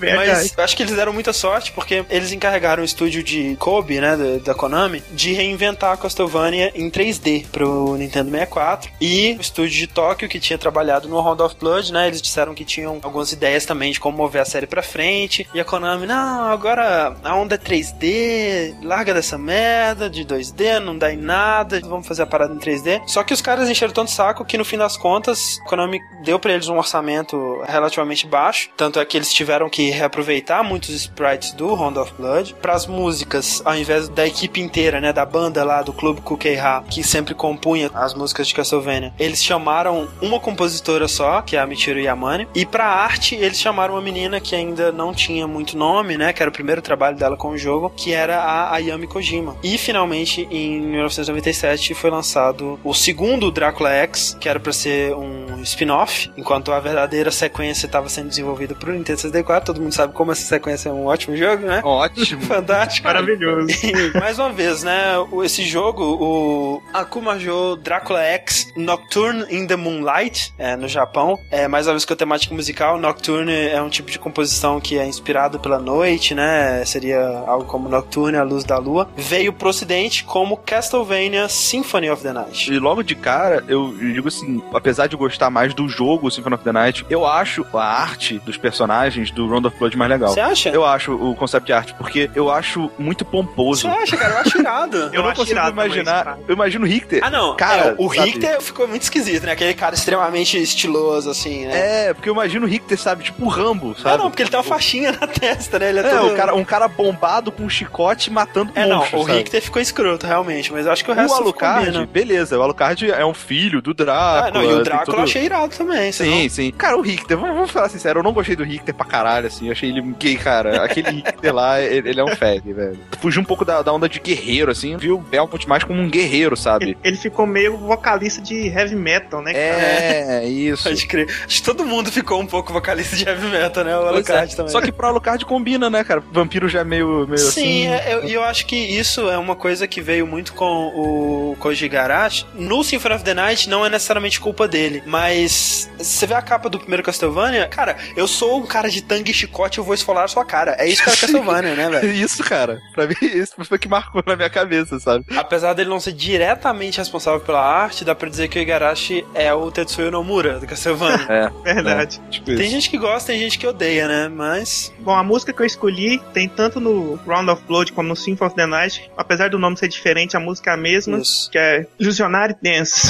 É. Mas eu acho que eles deram muita sorte porque eles encarregaram o estúdio de Kobe, né, da, da Konami de reinventar a Castlevania em 3D pro Nintendo 64 e o estúdio de Tóquio que tinha trabalhado no Round of Blood, né? Eles disseram que tinham algumas ideias também de como mover a série pra frente e a Konami, não, agora a onda é 3D, larga dessa merda de 2D, não dá em nada, vamos fazer a parada em 3D. Só que os caras encheram tanto saco que no fim das contas, a Konami deu para eles um orçamento relativamente baixo, tanto é que eles tiveram que reaproveitar muitos sprites do Round of Blood para as músicas, ao invés da equipe inteira, né, da banda lá do Clube Kukeiha, que sempre compunha as músicas de Castlevania. Eles chamaram uma compositora só, que é a Michiru Yamane, e para arte eles chamaram uma menina que ainda não tinha muito nome, né, que era o primeiro trabalho dela com o jogo, que era a Ayami Kojima. E finalmente em 1997 foi lançado o segundo Drácula X, que era para ser um spin-off, enquanto a verdadeira sequência estava sendo desenvolvida pro Nintendo 64. Todo mundo sabe como essa sequência é um ótimo jogo, né? Ótimo. [LAUGHS] Fantástico. Maravilhoso. [LAUGHS] E, mais uma vez, né? Esse jogo, o Akumajo Drácula X Nocturne in the Moonlight, é, no Japão, é mais uma vez com a temática musical. Nocturne é um tipo de composição que é inspirado pela noite, né? Seria algo como Nocturne, a luz da lua. Veio pro ocidente como Castlevania Symphony of the Night. E logo de cara, eu digo assim, apesar de gostar mais do jogo Symphony of the Night, eu acho a arte dos personagens do Round of Blood mais legal. Você acha? Eu acho o conceito de arte, porque eu acho muito pomposo. Você acha, cara? Eu acho irado. Eu, não acho consigo também imaginar. cara. Eu imagino o Richter. Ah, não. Cara, É, o sabe? Richter ficou muito esquisito, né? Aquele cara extremamente estiloso, assim, né? É, porque eu imagino o Richter, sabe? Tipo o Rambo, sabe? Não, não, porque ele tem uma faixinha na testa, né? Ele é, É, todo... o cara, um cara bombado com um chicote matando É, não, o? Richter ficou escroto, realmente, mas eu acho que o resto O Alucard, beleza, o Alucard é um filho do Drácula. Ah, não, e o tem Drácula todo- eu achei irado também. Sim, sim. Cara, o Richter, vamos, vamos falar sincero, eu não gostei do Richter pra caralho, assim. Eu achei ele gay, cara. Aquele [LAUGHS] Richter lá, ele, ele é um fag, velho. Fugiu um pouco da, da onda de guerreiro, assim. Viu o Belmont mais como um guerreiro, sabe? Ele, ele ficou meio vocalista de heavy metal, né? cara? É, isso. Pode crer. Acho que todo mundo ficou um pouco vocalista de heavy metal, né? O Pois Alucard é. também. Só que pro Alucard combina, né, cara? Vampiro já é meio, meio Sim, assim. é, eu- e eu, acho que isso é uma coisa que veio muito com o Koji Garashi. No Symphony of the Night não é necessariamente culpa dele, mas você vê a capa do primeiro Castlevania, cara, eu sou um cara de tangue e chicote, eu vou esfolar a sua cara. É isso que é [LAUGHS] Castlevania, né, velho? Isso, cara. Pra mim, isso foi o que marcou na minha cabeça, sabe? Apesar dele não ser diretamente responsável pela arte, dá pra dizer que o Igarashi é o Tetsuya Nomura do Castlevania. É, Verdade. tipo Tem isso. gente que gosta, tem gente que odeia, né? Mas. Bom, a música que eu escolhi tem tanto no Round of Blood como no Symphony of the Night. Apesar do nome ser diferente, a música é a mesma, Isso. que é Illusionary Dance.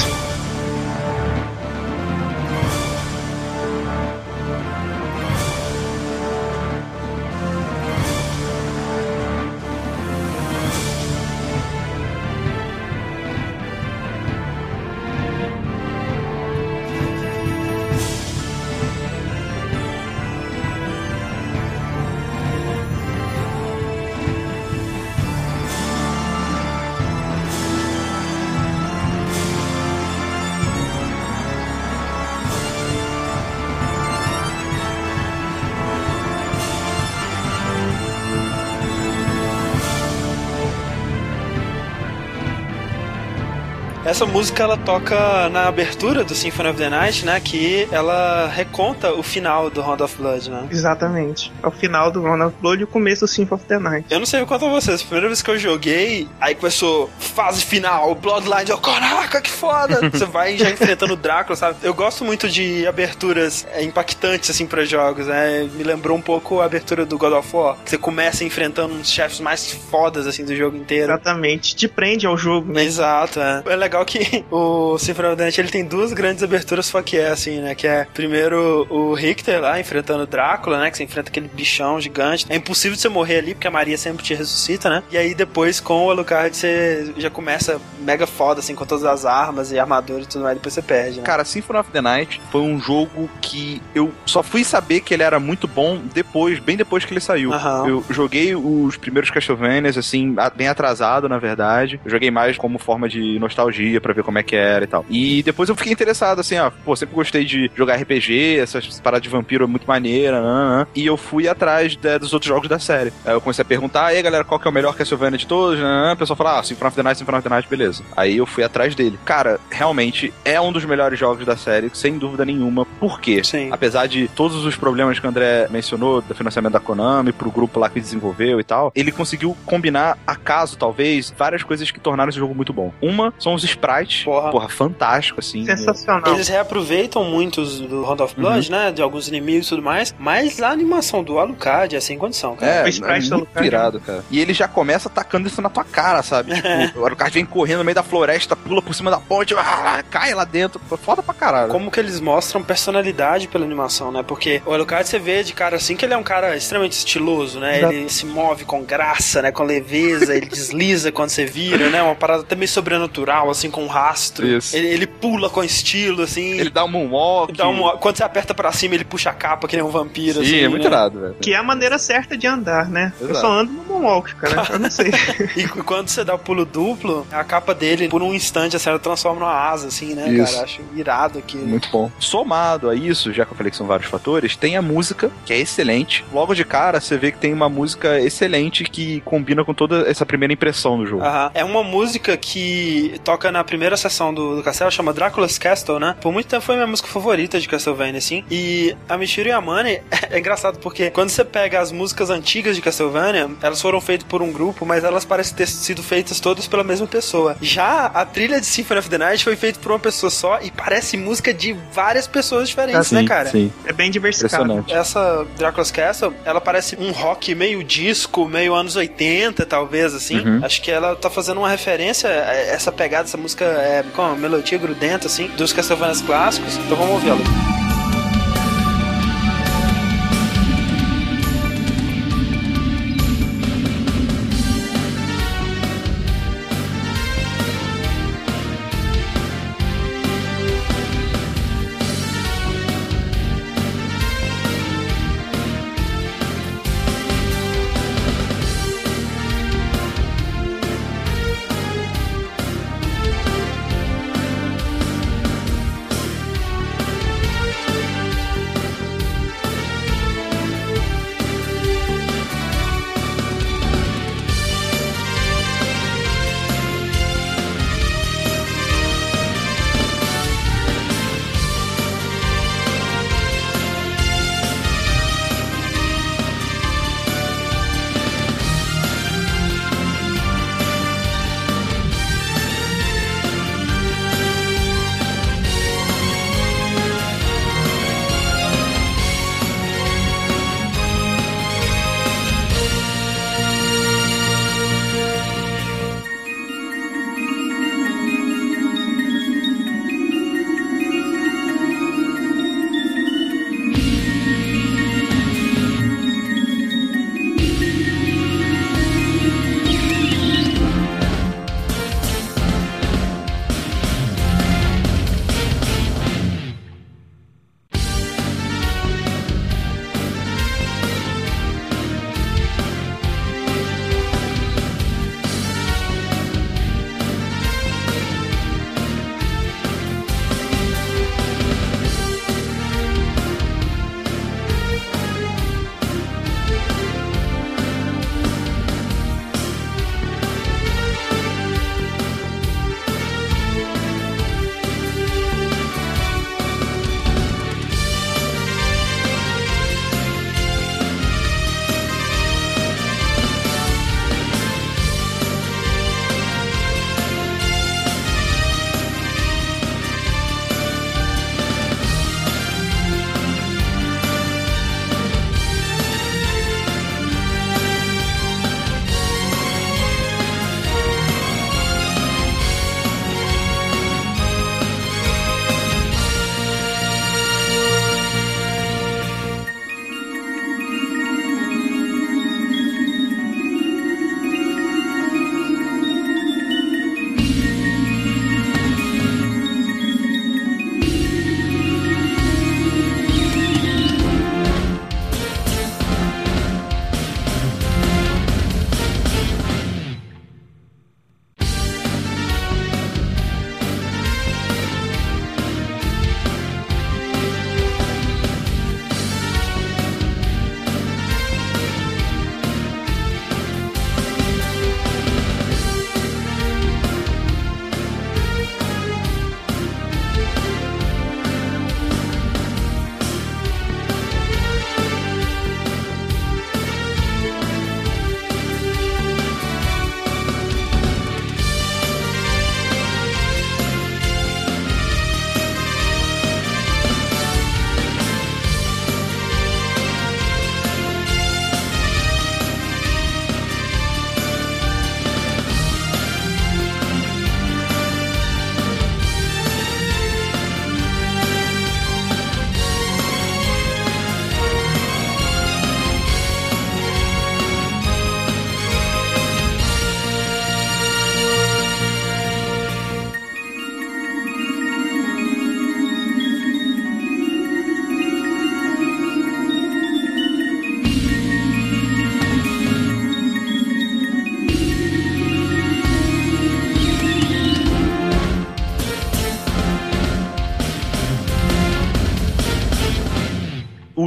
Essa música ela toca na abertura do Symphony of the Night, né? Que ela reconta o final do Round of Blood, né? Exatamente. É o final do Round of Blood e o começo do Symphony of the Night. Eu não sei quanto a vocês, a primeira vez que eu joguei, aí começou fase final, Bloodline, eu, caraca, que foda! [LAUGHS] Você vai já enfrentando o Drácula, sabe? Eu gosto muito de aberturas é, impactantes, assim, pra jogos, né? Me lembrou um pouco a abertura do God of War, que você começa enfrentando uns chefes mais fodas, assim, do jogo inteiro. Exatamente. Te prende ao jogo, né? Exato, é. É legal que o Symphony of the Night, ele tem duas grandes aberturas fuck é, assim, né? Que é, primeiro, o Richter lá, enfrentando o Drácula, né? Que você enfrenta aquele bichão gigante. É impossível de você morrer ali, porque a Maria sempre te ressuscita, né? E aí, depois, com o Alucard, você já começa mega foda, assim, com todas as armas e armadura e tudo mais, depois você perde, né? Cara, Symphony of the Night foi um jogo que eu só fui saber que ele era muito bom depois, bem depois que ele saiu. Aham. Eu joguei os primeiros Castlevanias, assim, bem atrasado, na verdade. Eu joguei mais como forma de nostalgia. Dia pra ver como é que era e tal. E depois eu fiquei interessado, assim, ó, pô, sempre gostei de jogar RPG, essas paradas de vampiro é muito maneira, né, né, e eu fui atrás de, dos outros jogos da série. Aí eu comecei a perguntar, aí galera, qual que é o melhor Castlevania de todos? Né, né, o pessoal fala, ah, Symphony of the Night, Symphony of the Night, beleza. Aí eu fui atrás dele. Cara, realmente é um dos melhores jogos da série, sem dúvida nenhuma. Por quê? Sim. Apesar de todos os problemas que o André mencionou, do financiamento da Konami, pro grupo lá que desenvolveu e tal, ele conseguiu combinar, acaso, talvez, várias coisas que tornaram esse jogo muito bom. Uma são os sprites, Porra. porra, fantástico, assim. Sensacional. Eles reaproveitam muitos do Round of Blood, né? De alguns inimigos e tudo mais. Mas a animação do Alucard é sem condição, cara. É, O é sprite do muito Alucard. irado, cara. E ele já começa atacando isso na tua cara, sabe? [LAUGHS] Tipo, o Alucard vem correndo no meio da floresta, pula por cima da ponte, ah, cai lá dentro. Foda pra caralho. Como que eles mostram personalidade pela animação, né? Porque o Alucard você vê de cara assim que ele é um cara extremamente estiloso, né? Exato. Ele se move com graça, né? Com leveza, ele desliza quando você vira, né? Uma parada até meio sobrenatural, assim, com um rastro. Isso. Ele, ele pula com estilo, assim. Ele dá um moonwalk. dá um- Quando você aperta pra cima, ele puxa a capa, que nem um vampiro, Sim, assim. é muito né? irado, velho. Que é a maneira certa de andar, né? Eu Exato. só ando no Moonwalk, cara. Eu não sei. [LAUGHS] E quando você dá o pulo duplo, a capa dele, por um instante, assim, ela transforma numa asa, assim, né, Isso. cara? Acho irado aquilo. Muito bom. Somado a isso, já que eu falei que são vários fatores, tem a música, que é excelente. Logo de cara, você vê que tem uma música excelente que combina com toda essa primeira impressão do jogo. Aham. É uma música que toca na primeira sessão do, do castelo, chama Drácula's Castle, né? Por muito tempo foi minha música favorita de Castlevania, assim. E a Michiru Yamane [LAUGHS] é engraçado porque quando você pega as músicas antigas de Castlevania, elas foram feitas por um grupo, mas elas parecem ter sido feitas todas pela mesma pessoa. Já a trilha de Symphony of the Night foi feita por uma pessoa só e parece música de várias pessoas diferentes, né, cara? Sim, É bem diversificado. Essa Dracula's Castle, ela parece um rock meio disco, meio anos 80, talvez, assim. Uhum. Acho que ela tá fazendo uma referência a essa pegada, essa música é, com uma melodia grudenta, assim, dos Castlevanias clássicos. Então vamos ouvi-la.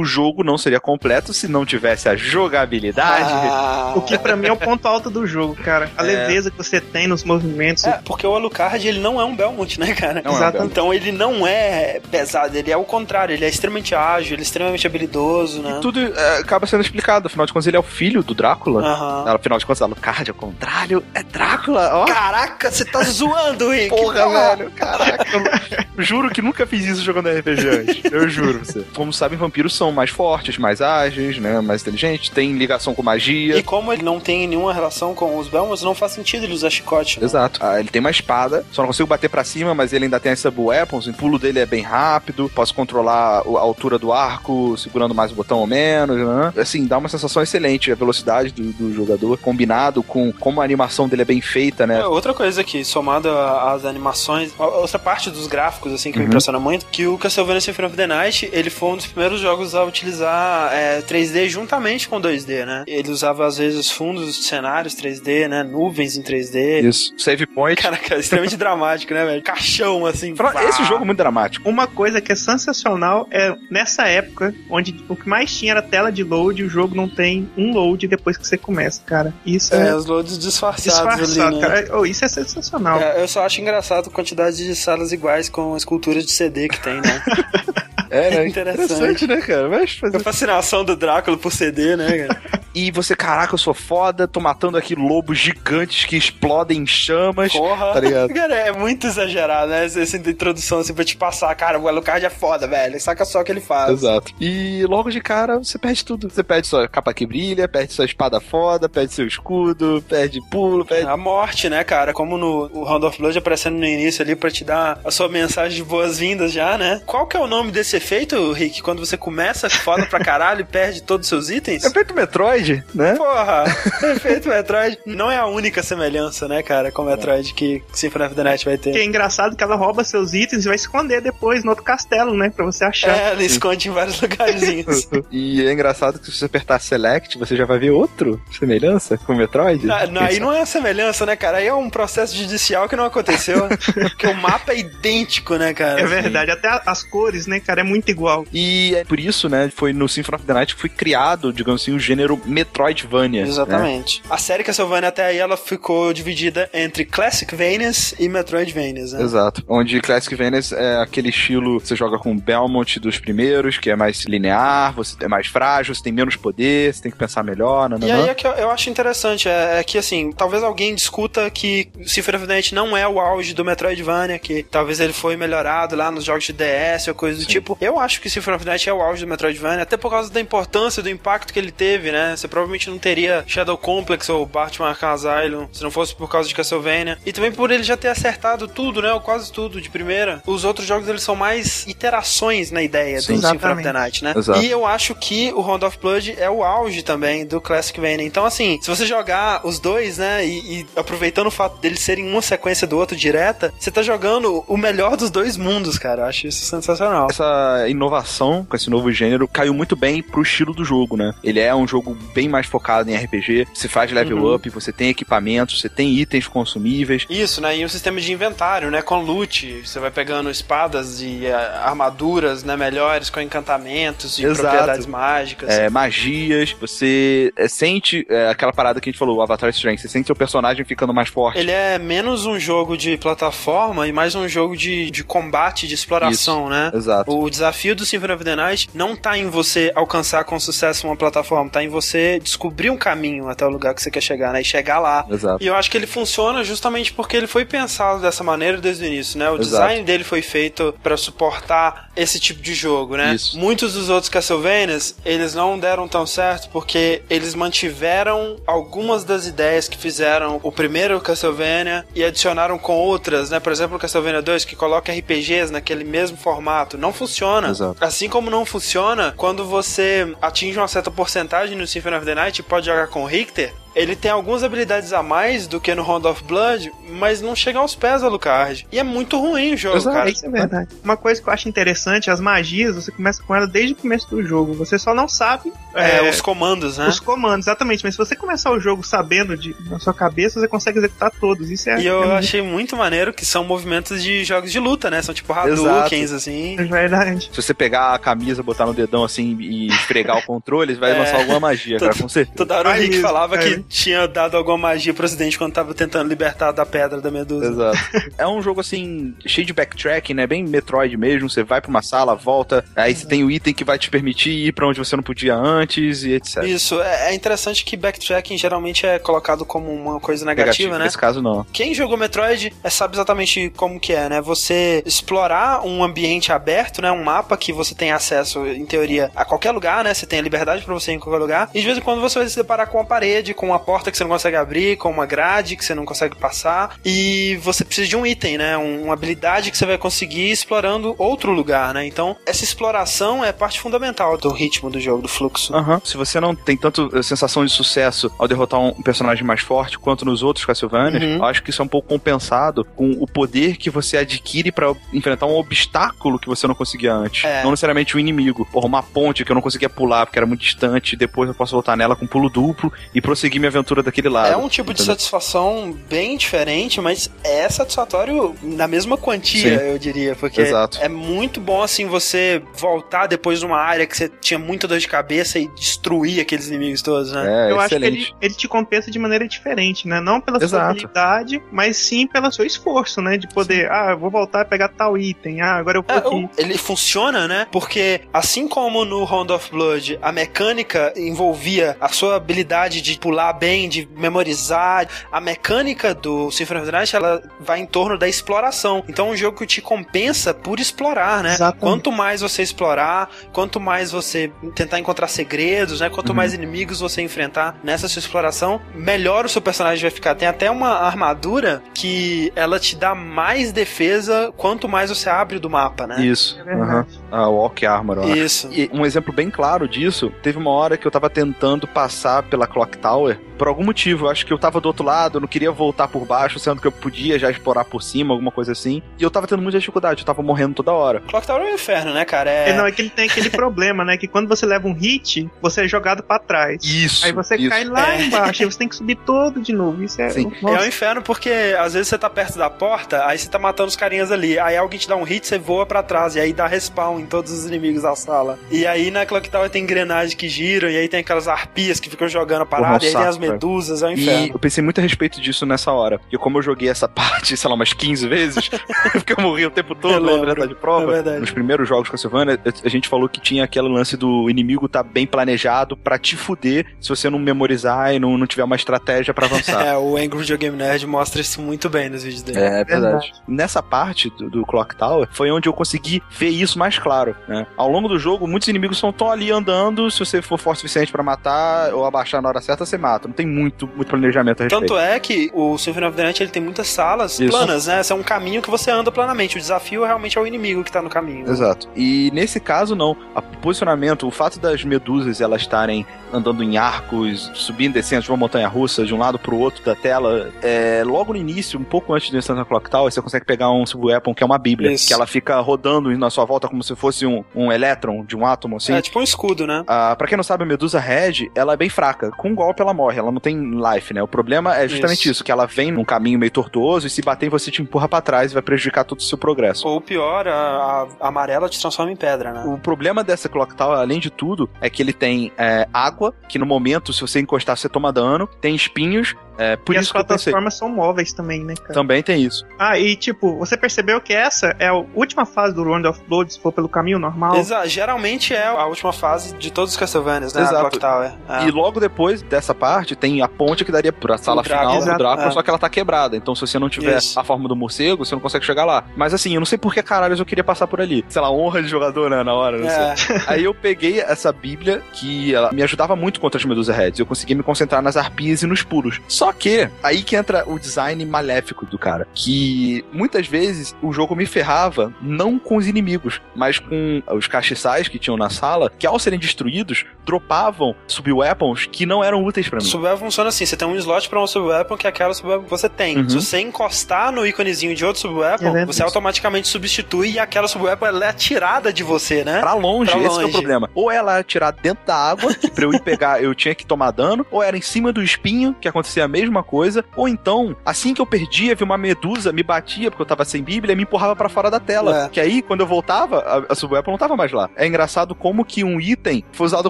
Jogo não seria completo se não tivesse a jogabilidade. Ah. O que para mim é o ponto alto do jogo, cara. A é. leveza que você tem nos movimentos. É, porque o Alucard, ele não é um Belmont, né, cara? Não Exato. É um então ele não é pesado, ele é o contrário, ele é extremamente ágil, ele é extremamente habilidoso, né? E tudo é, acaba sendo explicado, afinal de contas ele é o filho do Drácula. Uhum. Afinal de contas, Alucard, ao contrário, é Drácula, ó. Caraca, você tá [LAUGHS] zoando, Rick. Porra, velho, caraca. juro que nunca fiz isso jogando RPG antes. Eu juro você. Como sabem, vampiros são mais fortes, mais ágeis, né? Mais inteligentes, tem ligação com magia. E como ele não tem nenhuma relação com os Belmos, não faz sentido ele usar chicote. Né? Exato. Ah, ele tem uma espada, só não consigo bater para cima, mas ele ainda tem as sub-weapons, o pulo dele é bem rápido, posso controlar a altura do arco, segurando mais o botão ou menos, né? Assim, dá uma sensação excelente a velocidade do, do jogador, combinado com como a animação dele é bem feita, né? É, outra coisa que, somado às animações, outra parte dos gráficos, assim, que uhum. me impressiona muito, que o Castlevania Symphony of the Night, ele foi um dos primeiros jogos a utilizar é, 3D juntamente com 2D, né? Ele usava, às vezes, fundos de cenários 3D, né? Nuvens em 3D. Isso. Save point. Caraca, é extremamente [LAUGHS] dramático, né, velho? Caixão, assim. Esse jogo é muito dramático. Uma coisa que é sensacional é, nessa época, onde o que mais tinha era tela de load, o jogo não tem um load depois que você começa, cara. Isso é... é os loads disfarçados disfarçado, ali, né? cara. Oh, isso é sensacional. É, eu só acho engraçado a quantidade de salas iguais com esculturas de CD que tem, né? [LAUGHS] É, né? Interessante. [LAUGHS] Interessante, né, cara? Mas fazer... A fascinação do Drácula por CD, né, cara? [LAUGHS] e você, caraca, eu sou foda, tô matando aqui lobos gigantes que explodem em chamas. Porra. Tá ligado? [LAUGHS] Cara, é muito exagerado, né? Essa introdução assim pra te passar, cara, o Alucard é foda, velho. Saca só o que ele faz. Exato. E logo de cara, você perde tudo. Você perde sua capa que brilha, perde sua espada foda, perde seu escudo, perde pulo, perde. A morte, né, cara? Como no o Round of Blood aparecendo no início ali pra te dar a sua mensagem de boas-vindas já, né? Qual que é o nome desse efeito, Rick? Quando você começa foda pra caralho e [LAUGHS] perde todos os seus itens? Efeito Metroid, né? Porra! [LAUGHS] efeito Metroid. Não é a única semelhança, né, cara, com Metroid que Symphony of the Night vai ter. Que é engraçado que ela rouba seus itens e vai esconder depois no outro castelo, né? Pra você achar. É, ela esconde em vários [LAUGHS] lugarzinhos. e é engraçado que se você apertar Select, você já vai ver outro semelhança com Metroid. Ah, não, aí não é semelhança, né, cara? Aí é um processo judicial que não aconteceu. porque o mapa é idêntico, né, cara? É verdade. Até as cores, né, cara? É muito igual. E é por isso, né, foi no Symphony of the Night que foi criado, digamos assim, o gênero Metroidvania. Né? Exatamente. Né? A série Castlevania até aí ela ficou dividida entre Classicvanias e Metroidvanias, né? Exato. Onde Classicvanias é aquele estilo, você joga com Belmont dos primeiros, que é mais linear, você é mais frágil, você tem menos poder, você tem que pensar melhor, né? E aí é que eu, eu acho interessante, é, é, que assim, talvez alguém discuta que Symphony of the Night não é o auge do Metroidvania, que talvez ele foi melhorado lá nos jogos de DS ou coisa do Sim. tipo. Eu acho que Symphony of the Night é o auge do Metroidvania, até por causa da importância, do impacto que ele teve, né? Você provavelmente não teria Shadow Complex ou Batman Arkham Asylum se não fosse por causa de Castlevania. E também por ele já ter acertado tudo, né? Ou quase tudo de primeira. Os outros jogos eles são mais iterações na ideia Sim, do Symphony of the Night, né? Exato. E eu acho que o Round of Blood é o auge também do Classic Vania. Então, assim, se você jogar os dois, né? E, e aproveitando o fato deles serem uma sequência do outro direta, você tá jogando o melhor dos dois mundos, cara. Eu acho isso sensacional. Essa inovação inovação com esse novo gênero caiu muito bem pro estilo do jogo, né? Ele é um jogo bem mais focado em RPG, você faz level uhum. up, você tem equipamentos, você tem itens consumíveis. Isso, né? E um sistema de inventário, né? Com loot, você vai pegando espadas e uh, armaduras, né? Melhores, com encantamentos e Exato. propriedades mágicas. É, magias, você é, sente é, aquela parada que a gente falou, o Avatar Strength, você sente seu personagem ficando mais forte. Ele é menos um jogo de plataforma e mais um jogo de, de combate, de exploração, Isso. né? Exato. O desafio do Symphony of the Night não tá em você alcançar com sucesso uma plataforma, tá em você descobrir um caminho até o lugar que você quer chegar, né? E chegar lá. Exato. E eu acho que ele funciona justamente porque ele foi pensado dessa maneira desde o início, né? O Exato. design dele foi feito para suportar esse tipo de jogo, né? Isso. Muitos dos outros Castlevanias, eles não deram tão certo porque eles mantiveram algumas das ideias que fizeram o primeiro Castlevania e adicionaram com outras, né? Por exemplo, o Castlevania 2 que coloca RPGs naquele mesmo formato. Não funciona. Exato. Assim como não funciona quando você atinge uma certa porcentagem no Symphony of the Night e pode jogar com o Richter, ele tem algumas habilidades a mais do que no Round of Blood, mas não chega aos pés a Lucard. E é muito ruim o jogo, Exato, cara. Isso é verdade. Uma coisa que eu acho interessante, as magias, você começa com ela desde o começo do jogo. Você só não sabe É, é, os comandos, né? os comandos, exatamente. Mas se você começar o jogo sabendo de, na sua cabeça, você consegue executar todos. Isso é, E eu é muito achei muito maneiro que são movimentos de jogos de luta, né? São tipo Hadoukens, assim. verdade. Se você pegar a camisa, botar no dedão assim e esfregar o [LAUGHS] controle, vai É. lançar alguma magia, cara, com certeza. Toda hora o Rick falava é. que tinha dado alguma magia pro Ocidente quando tava tentando libertar da pedra da Medusa. Exato. É um jogo assim, cheio de backtracking, né? Bem Metroid mesmo. Você vai pra uma sala, volta, aí você tem o item que vai te permitir ir pra onde você não podia antes e etc. Isso, é é interessante que backtracking geralmente é colocado como uma coisa negativa, né? Nesse caso, não. Quem jogou Metroid é, sabe exatamente como que é, né? Você explorar um ambiente aberto, né? Um mapa que você tem acesso, em teoria, a qualquer lugar, né? Você tem a liberdade pra você ir em qualquer lugar. E de vez em quando você vai se deparar com uma parede, com uma porta que você não consegue abrir, com uma grade que você não consegue passar. E você precisa de um item, né? Um- uma habilidade que você vai conseguir explorando outro lugar, né? Então, essa exploração é parte fundamental do ritmo do jogo, do fluxo. Aham. Se você não tem tanto eh, sensação de sucesso ao derrotar um personagem mais forte quanto nos outros Castlevania, Uhum. eu acho que isso é um pouco compensado com o poder que você adquire pra enfrentar um obstáculo que você não conseguia antes. É. Não necessariamente um inimigo. Porra, uma ponte que eu não conseguia pular porque era muito distante, depois eu posso voltar nela com pulo duplo e prosseguir minha aventura daquele lado. É um tipo de entendeu? satisfação bem diferente, mas é satisfatório na mesma quantia, Sim. eu diria. Porque Exato. é muito bom, assim, você voltar depois de uma área que você tinha muita dor de cabeça e destruir aqueles inimigos todos, né? É, eu acho que excelente. ele, ele te compensa de maneira diferente, né? Não pela sua Exato. habilidade, mas sim pelo seu esforço, né? De poder, ah, eu vou voltar a pegar tal item, ah, agora eu vou É, aqui. ele funciona, né? Porque assim como no Round of Blood a mecânica envolvia a sua habilidade de pular bem, de memorizar, a mecânica do Symphony of the Night ela vai em torno da exploração. Então é um jogo que te compensa por explorar, né? Exatamente. Quanto mais você explorar, quanto mais você tentar encontrar segredos, né? Quanto Uhum. mais inimigos você enfrentar nessa sua exploração, melhor o seu personagem vai ficar. Tem até uma armadura que ela te dá mais defesa quanto mais você abre do mapa, né? Isso. É aham. A Walk Armor. Isso. E um exemplo bem claro disso, teve uma hora que eu tava tentando passar pela Clock Tower. Por algum motivo, eu acho que eu tava do outro lado, eu não queria voltar por baixo, sendo que eu podia já explorar por cima, alguma coisa assim. E eu tava tendo muita dificuldade, eu tava morrendo toda hora. Clock Tower é um inferno, né, cara? É, É... não, é que ele tem aquele [LAUGHS] problema, né? Que quando você leva um hit, você é jogado pra trás. Isso. Aí você isso. cai lá É. embaixo, aí você tem que subir todo de novo. Isso é. Sim. É Nossa, um inferno porque às vezes você tá perto da porta, aí você tá matando os carinhas ali, aí alguém te dá um hit, você voa pra trás, e aí dá respawn em todos os inimigos da sala. E aí na Clock Tower tem engrenagens que giram, e aí tem aquelas arpias que ficam jogando a parada, é e aí tem as medusas, é um E inferno. eu pensei muito a respeito disso nessa hora. E como eu joguei essa [LAUGHS] parte, sei lá, umas 15 vezes, [LAUGHS] porque eu morri o tempo todo, lembra de prova. É verdade. Nos primeiros jogos Castlevania, a gente falou que tinha aquele lance do inimigo tá bem planejado pra te fuder se você não memorizar e não, não tiver uma estratégia pra avançar. [LAUGHS] É, o Angry Video Game Nerd mostra isso muito bem nos vídeos dele. É verdade. Nessa parte do, do Clock Tower foi onde eu consegui ver isso mais claro. Né? Ao longo do jogo, muitos inimigos estão tão ali andando. Se você for forte o suficiente pra matar ou abaixar na hora certa, você mata. Não tem muito, muito planejamento a respeito. Tanto é que o Symphony of the Night ele tem muitas salas Isso. planas, né? Esse é um caminho que você anda planamente. O desafio realmente é o inimigo que tá no caminho. né? Exato. E nesse caso, não. O posicionamento, o fato das medusas elas estarem andando em arcos, subindo e descendo de uma montanha russa, de um lado pro outro da tela, é, logo no início, um pouco antes entrar na Clock Tower, você consegue pegar um sub-weapon que é uma bíblia, Isso. que ela fica rodando na sua volta como se fosse um, um elétron de um átomo, assim. É tipo um escudo, né? Ah, pra quem não sabe, a Medusa Red, ela é bem fraca. Com um golpe ela morre, ela não tem life, né? O problema é justamente Isso. isso, que ela vem num caminho meio tortuoso e se bater em você te empurra pra trás e vai prejudicar todo o seu progresso. Ou pior, a, a amarela te transforma em pedra, né? O problema dessa Clock Tower, além de tudo, é que ele tem é, água, que no momento, se você encostar, você toma dano, tem espinhos, é, por e as isso que eu pensei. plataformas são móveis também, né, cara? Também tem isso. Ah, e tipo, você percebeu que essa é a última fase do Round of Blood, se for pelo caminho normal? Exa geralmente é a última fase de todos os Castlevanias, né? Exato. Tower. É. E logo depois dessa parte, tem a ponte que daria pra sala final do Exato, Drácula, é. só que ela tá quebrada. Então, se você não tiver Isso. a forma do morcego, você não consegue chegar lá. Mas assim, eu não sei por que caralho eu queria passar por ali. Sei lá, honra de jogador, né, na hora, não sei. É. [LAUGHS] Aí eu peguei essa bíblia que ela me ajudava muito contra as Medusa Heads. Eu conseguia me concentrar nas arpias e nos pulos. Só Só que aí que entra o design maléfico do cara, que muitas vezes o jogo me ferrava não com os inimigos, mas com os castiçais que tinham na sala, que ao serem destruídos, dropavam sub-weapons que não eram úteis pra mim. Sub-weapon funciona assim, você tem um slot pra um sub-weapon que é aquela sub-weapon que você tem. Uhum. Se você encostar no íconezinho de outro É sub-weapon, verdade. você automaticamente substitui e aquela sub-weapon ela é tirada de você, né? Pra longe, Pra esse que é o problema. Ou ela era tirada dentro da água, que pra eu ir pegar eu tinha que tomar dano, ou era em cima do espinho, que acontecia a mesma coisa, ou então, assim que eu perdia, vi uma medusa, me batia porque eu tava sem bíblia e me empurrava pra fora da tela. É. Que aí, quando eu voltava, a, a sub-weapon não tava mais lá. É engraçado como que um item foi usado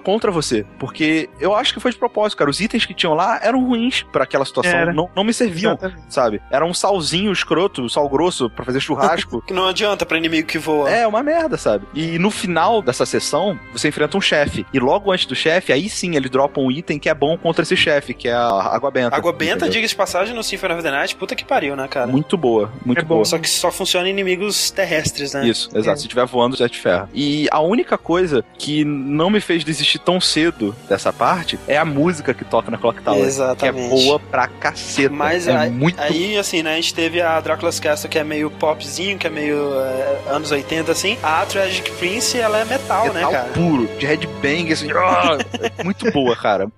contra você, porque eu acho que foi de propósito, cara. Os itens que tinham lá eram ruins pra aquela situação, Era. não, não me serviam, Exatamente. sabe? Era um salzinho escroto, sal grosso pra fazer churrasco. [LAUGHS] Que não adianta pra inimigo que voa. É, uma merda, sabe? E no final dessa sessão, você enfrenta um chefe. E logo antes do chefe, aí sim ele dropa um item que é bom contra esse chefe, que é a água benta. Água benta, entendeu? diga de passagem, no Symphony of the Night, puta que pariu, né, cara? Muito boa, muito É bom. boa. Só que só funciona em inimigos terrestres, né? Isso, exato. É. Se estiver voando, já te ferra. E a única coisa que não me fez desistir tão cedo dessa parte é a música que toca na Clock Tower. Exatamente. Que é boa pra caceta. Mas é aí, muito aí, assim, né, a gente teve a Dracula's Castle, que é meio popzinho, que é meio é, anos 80, assim. A Tragic Prince, ela é metal, né, metal cara? puro, de headbang, assim. [LAUGHS] ah, é muito boa, cara.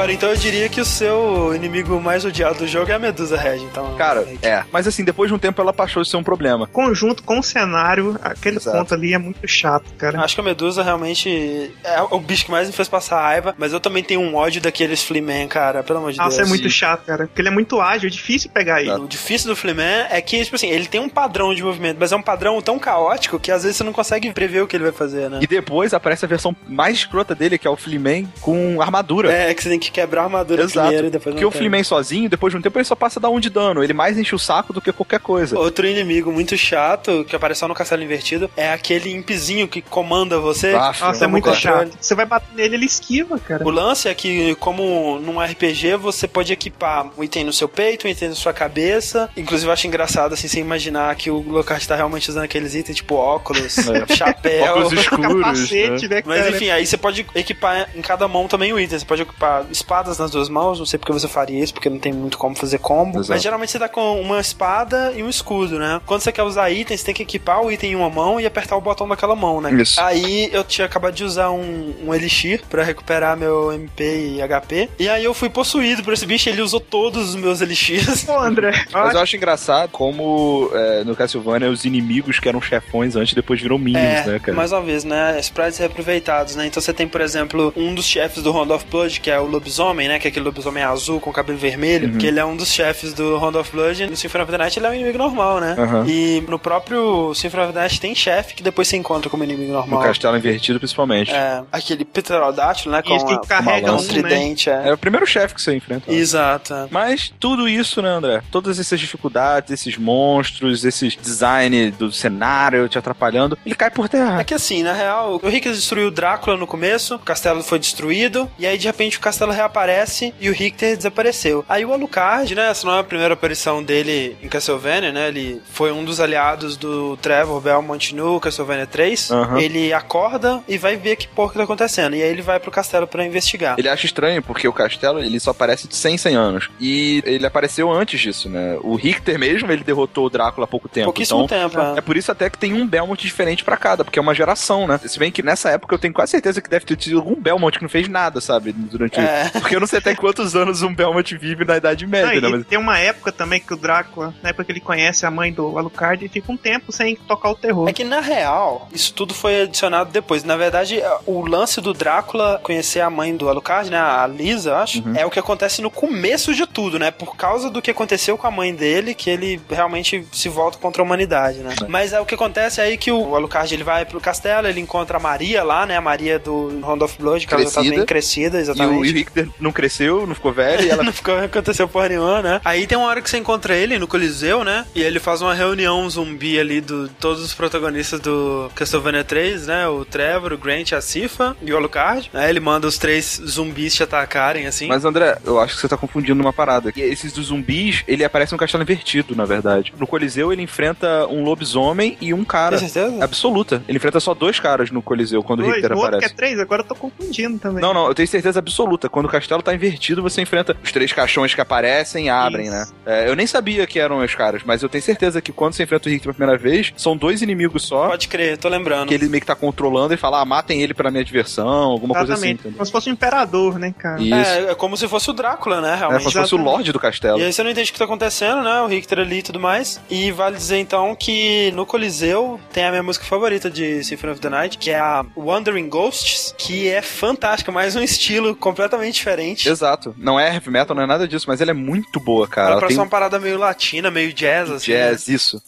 Agora, então eu diria que o seu inimigo mais odiado do jogo é a Medusa Red, então. Cara, é. Mas assim, depois de um tempo ela passou a ser um problema. Conjunto com o cenário, aquele Exato. ponto ali é muito chato, cara. Acho que a Medusa realmente é o bicho que mais me fez passar raiva, mas eu também tenho um ódio daqueles Fleaman, cara, pelo amor de Nossa, Deus. é muito sim. chato, cara. Porque ele é muito ágil, é difícil pegar ele. O difícil do Fleaman é que, tipo assim, ele tem um padrão de movimento, mas é um padrão tão caótico que às vezes você não consegue prever o que ele vai fazer, né? E depois aparece a versão mais escrota dele, que é o Fleaman com armadura. É, que você tem que quebrar a armadura primeiro e depois Porque o. Fleaman sozinho, depois de um tempo, ele só passa dar um de dano. Ele mais enche o saco do que qualquer coisa. Outro inimigo muito chato que apareceu no Castelo Invertido é aquele impizinho que comanda você. Ah, Nossa, é muito controle. chato. Você vai bater nele, ele esquiva, cara. O lance é que, como num RPG, você pode equipar um item no seu peito, um item na sua cabeça. Inclusive, eu acho engraçado, assim, você imaginar que o Lockhart tá realmente usando aqueles itens, tipo óculos, [LAUGHS] É. chapéu. Óculos escuros. Capacete, né, Mas cara? enfim, aí você pode equipar em cada mão também o item. Você pode equipar espadas nas duas mãos, não sei porque você faria isso, porque não tem muito como fazer combo. Exato. Mas geralmente você tá com uma espada e um escudo, né? Quando você quer usar itens, você tem que equipar o item em uma mão e apertar o botão daquela mão, né? Isso. Aí eu tinha acabado de usar um, um Elixir pra recuperar meu MP e HP. E aí eu fui possuído por esse bicho, ele usou todos os meus Elixirs. Pô, André, [LAUGHS] Mas eu acho engraçado como é, no Castlevania os inimigos que eram chefões antes depois viram minions, É, né, cara? mais uma vez, né? Sprites reaproveitados, né? Então você tem, por exemplo, um dos chefes do Round of Blood, que é o lobisomem, né? Que é aquele lobisomem azul com cabelo vermelho, que ele é um dos chefes do Round of Blood. No Symphony of the Night ele é um inimigo normal, né? Aham. E no próprio Symphony of the Night tem chefe que depois se encontra como inimigo No normal. castelo invertido, principalmente. É, aquele pterodátilo, né? Com, Isso que a, carrega um, o né? tridente, é. É o primeiro chefe que você enfrenta. Exato. é. Mas tudo isso, né, André? Todas essas dificuldades, esses monstros, esses design do cenário te atrapalhando, ele cai por terra. É que assim, na real, o Rick destruiu o Drácula no começo, o castelo foi destruído, e aí de repente o castelo reaparece e o Richter desapareceu. Aí o Alucard, né, essa não é a primeira aparição dele em Castlevania, né, ele foi um dos aliados do Trevor Belmont no Castlevania 3. Aham. Ele acorda e vai ver que porra que tá acontecendo, e aí ele vai pro castelo pra investigar. Ele acha estranho porque o castelo ele só aparece de 100 em 100 anos. E ele apareceu antes disso, né? O Richter mesmo, ele derrotou o Drácula há pouco tempo. Pouquíssimo então, tempo, é. É por isso até que tem um Belmont diferente pra cada, porque é uma geração, né? Se bem que nessa época eu tenho quase certeza que deve ter tido algum Belmont que não fez nada, sabe? Durante É. Porque eu não sei até quantos anos um Belmont vive na Idade Não, Média, e né? Mas tem uma época também que o Drácula, na época que ele conhece a mãe do Alucard, ele fica um tempo sem tocar o terror. É que na real, isso tudo foi adicionado depois. Na verdade, o lance do Drácula conhecer a mãe do Alucard, né, a Lisa, eu acho, é o que acontece no começo de tudo, né? Por causa do que aconteceu com a mãe dele, que ele realmente se volta contra a humanidade, né? Mas é o que acontece aí que o Alucard ele vai pro castelo, ele encontra a Maria lá, né? A Maria do Round of Blood, que ela já tá Crescida. bem crescida, e o, exatamente. e o Richter não cresceu, não ficou velho, e ela [LAUGHS] Não ficou, aconteceu porra nenhuma, né? Aí tem uma hora que você encontra ele no Coliseu, né? E ele faz uma reunião zumbi ali do todos os protagonistas do Castlevania 3, né? O Trevor, o Grant, a Sifa e o Alucard. Aí ele manda os três zumbis te atacarem, assim. Mas André, eu acho que você tá confundindo uma parada. E esses dos zumbis, ele aparece no castelo invertido, na verdade. No Coliseu, ele enfrenta um lobisomem e um cara. Tem certeza? Absoluta. Ele enfrenta só dois caras no Coliseu quando o Richter outro que é aparece. três, agora eu tô confundindo também. Não, não, eu tenho certeza absoluta. Quando o castelo tá invertido, você enfrenta os três caixões que aparecem e abrem, Isso. né? É, eu nem sabia que eram os caras, mas eu tenho certeza que quando você enfrenta o Richter pela primeira vez, são dois inimigos só. Pode crer, tô lembrando. Que ele meio que tá controlando e fala, ah, matem ele pela minha diversão, alguma coisa assim. Exatamente. entendeu? Como se fosse um imperador, né, cara? Isso. É, é como se fosse o Drácula, né? É, Realmente. como se fosse o Lorde do castelo. E aí você não entende o que tá acontecendo, né? O Richter ali e tudo mais. E vale dizer então que no Coliseu tem a minha música favorita de Symphony of the Night, que é a Wandering Ghosts, que é fantástica, mais um estilo completamente diferente. Exato. Não é heavy metal, não é nada disso, mas ela é muito boa, cara. Ela Ela parece tem uma parada meio latina, meio jazz, assim. né? jazz, isso.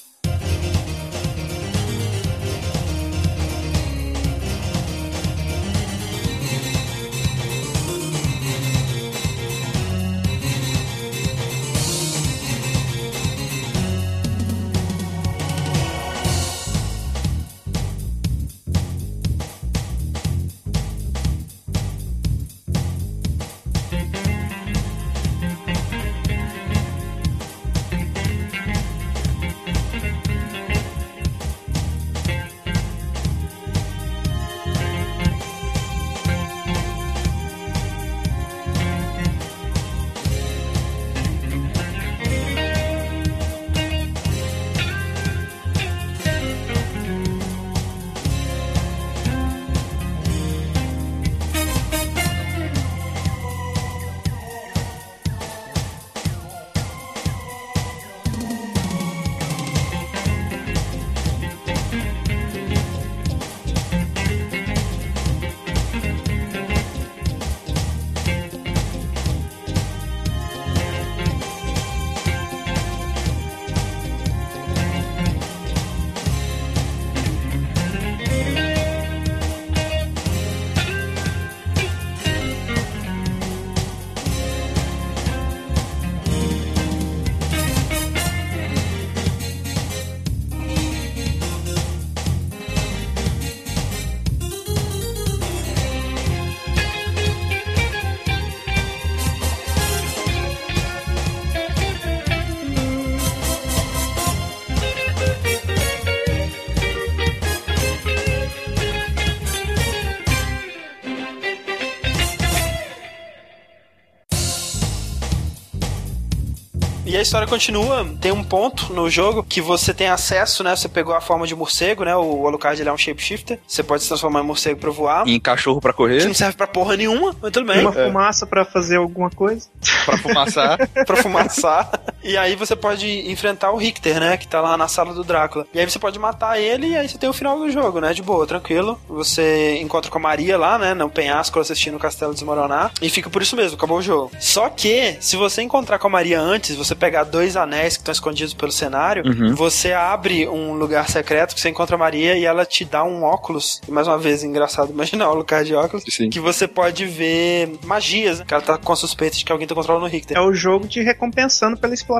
A história continua, tem um ponto no jogo que você tem acesso, né? Você pegou a forma de morcego, né? O Alucard ele é um shapeshifter. Você pode se transformar em morcego pra voar. E em cachorro pra Que correr, não serve pra porra nenhuma, mas tudo bem. uma fumaça pra fazer alguma coisa. pra fumaçar. [LAUGHS] pra fumaçar. E aí você pode enfrentar o Richter, né? Que tá lá na sala do Drácula. E aí você pode matar ele e aí você tem o final do jogo, né? De boa, tranquilo. Você encontra com a Maria lá, né? No penhasco assistindo o castelo desmoronar. E fica por isso mesmo, acabou o jogo. Só que, se você encontrar com a Maria antes, você pegar dois anéis que estão escondidos pelo cenário, Uhum. você abre um lugar secreto que você encontra a Maria e ela te dá um óculos. E mais uma vez, engraçado [LAUGHS] imaginar o lugar de óculos. Sim. Que você pode ver magias, né? Que ela tá com suspeita de que alguém tá controlando o Richter. É o jogo te recompensando pela exploração,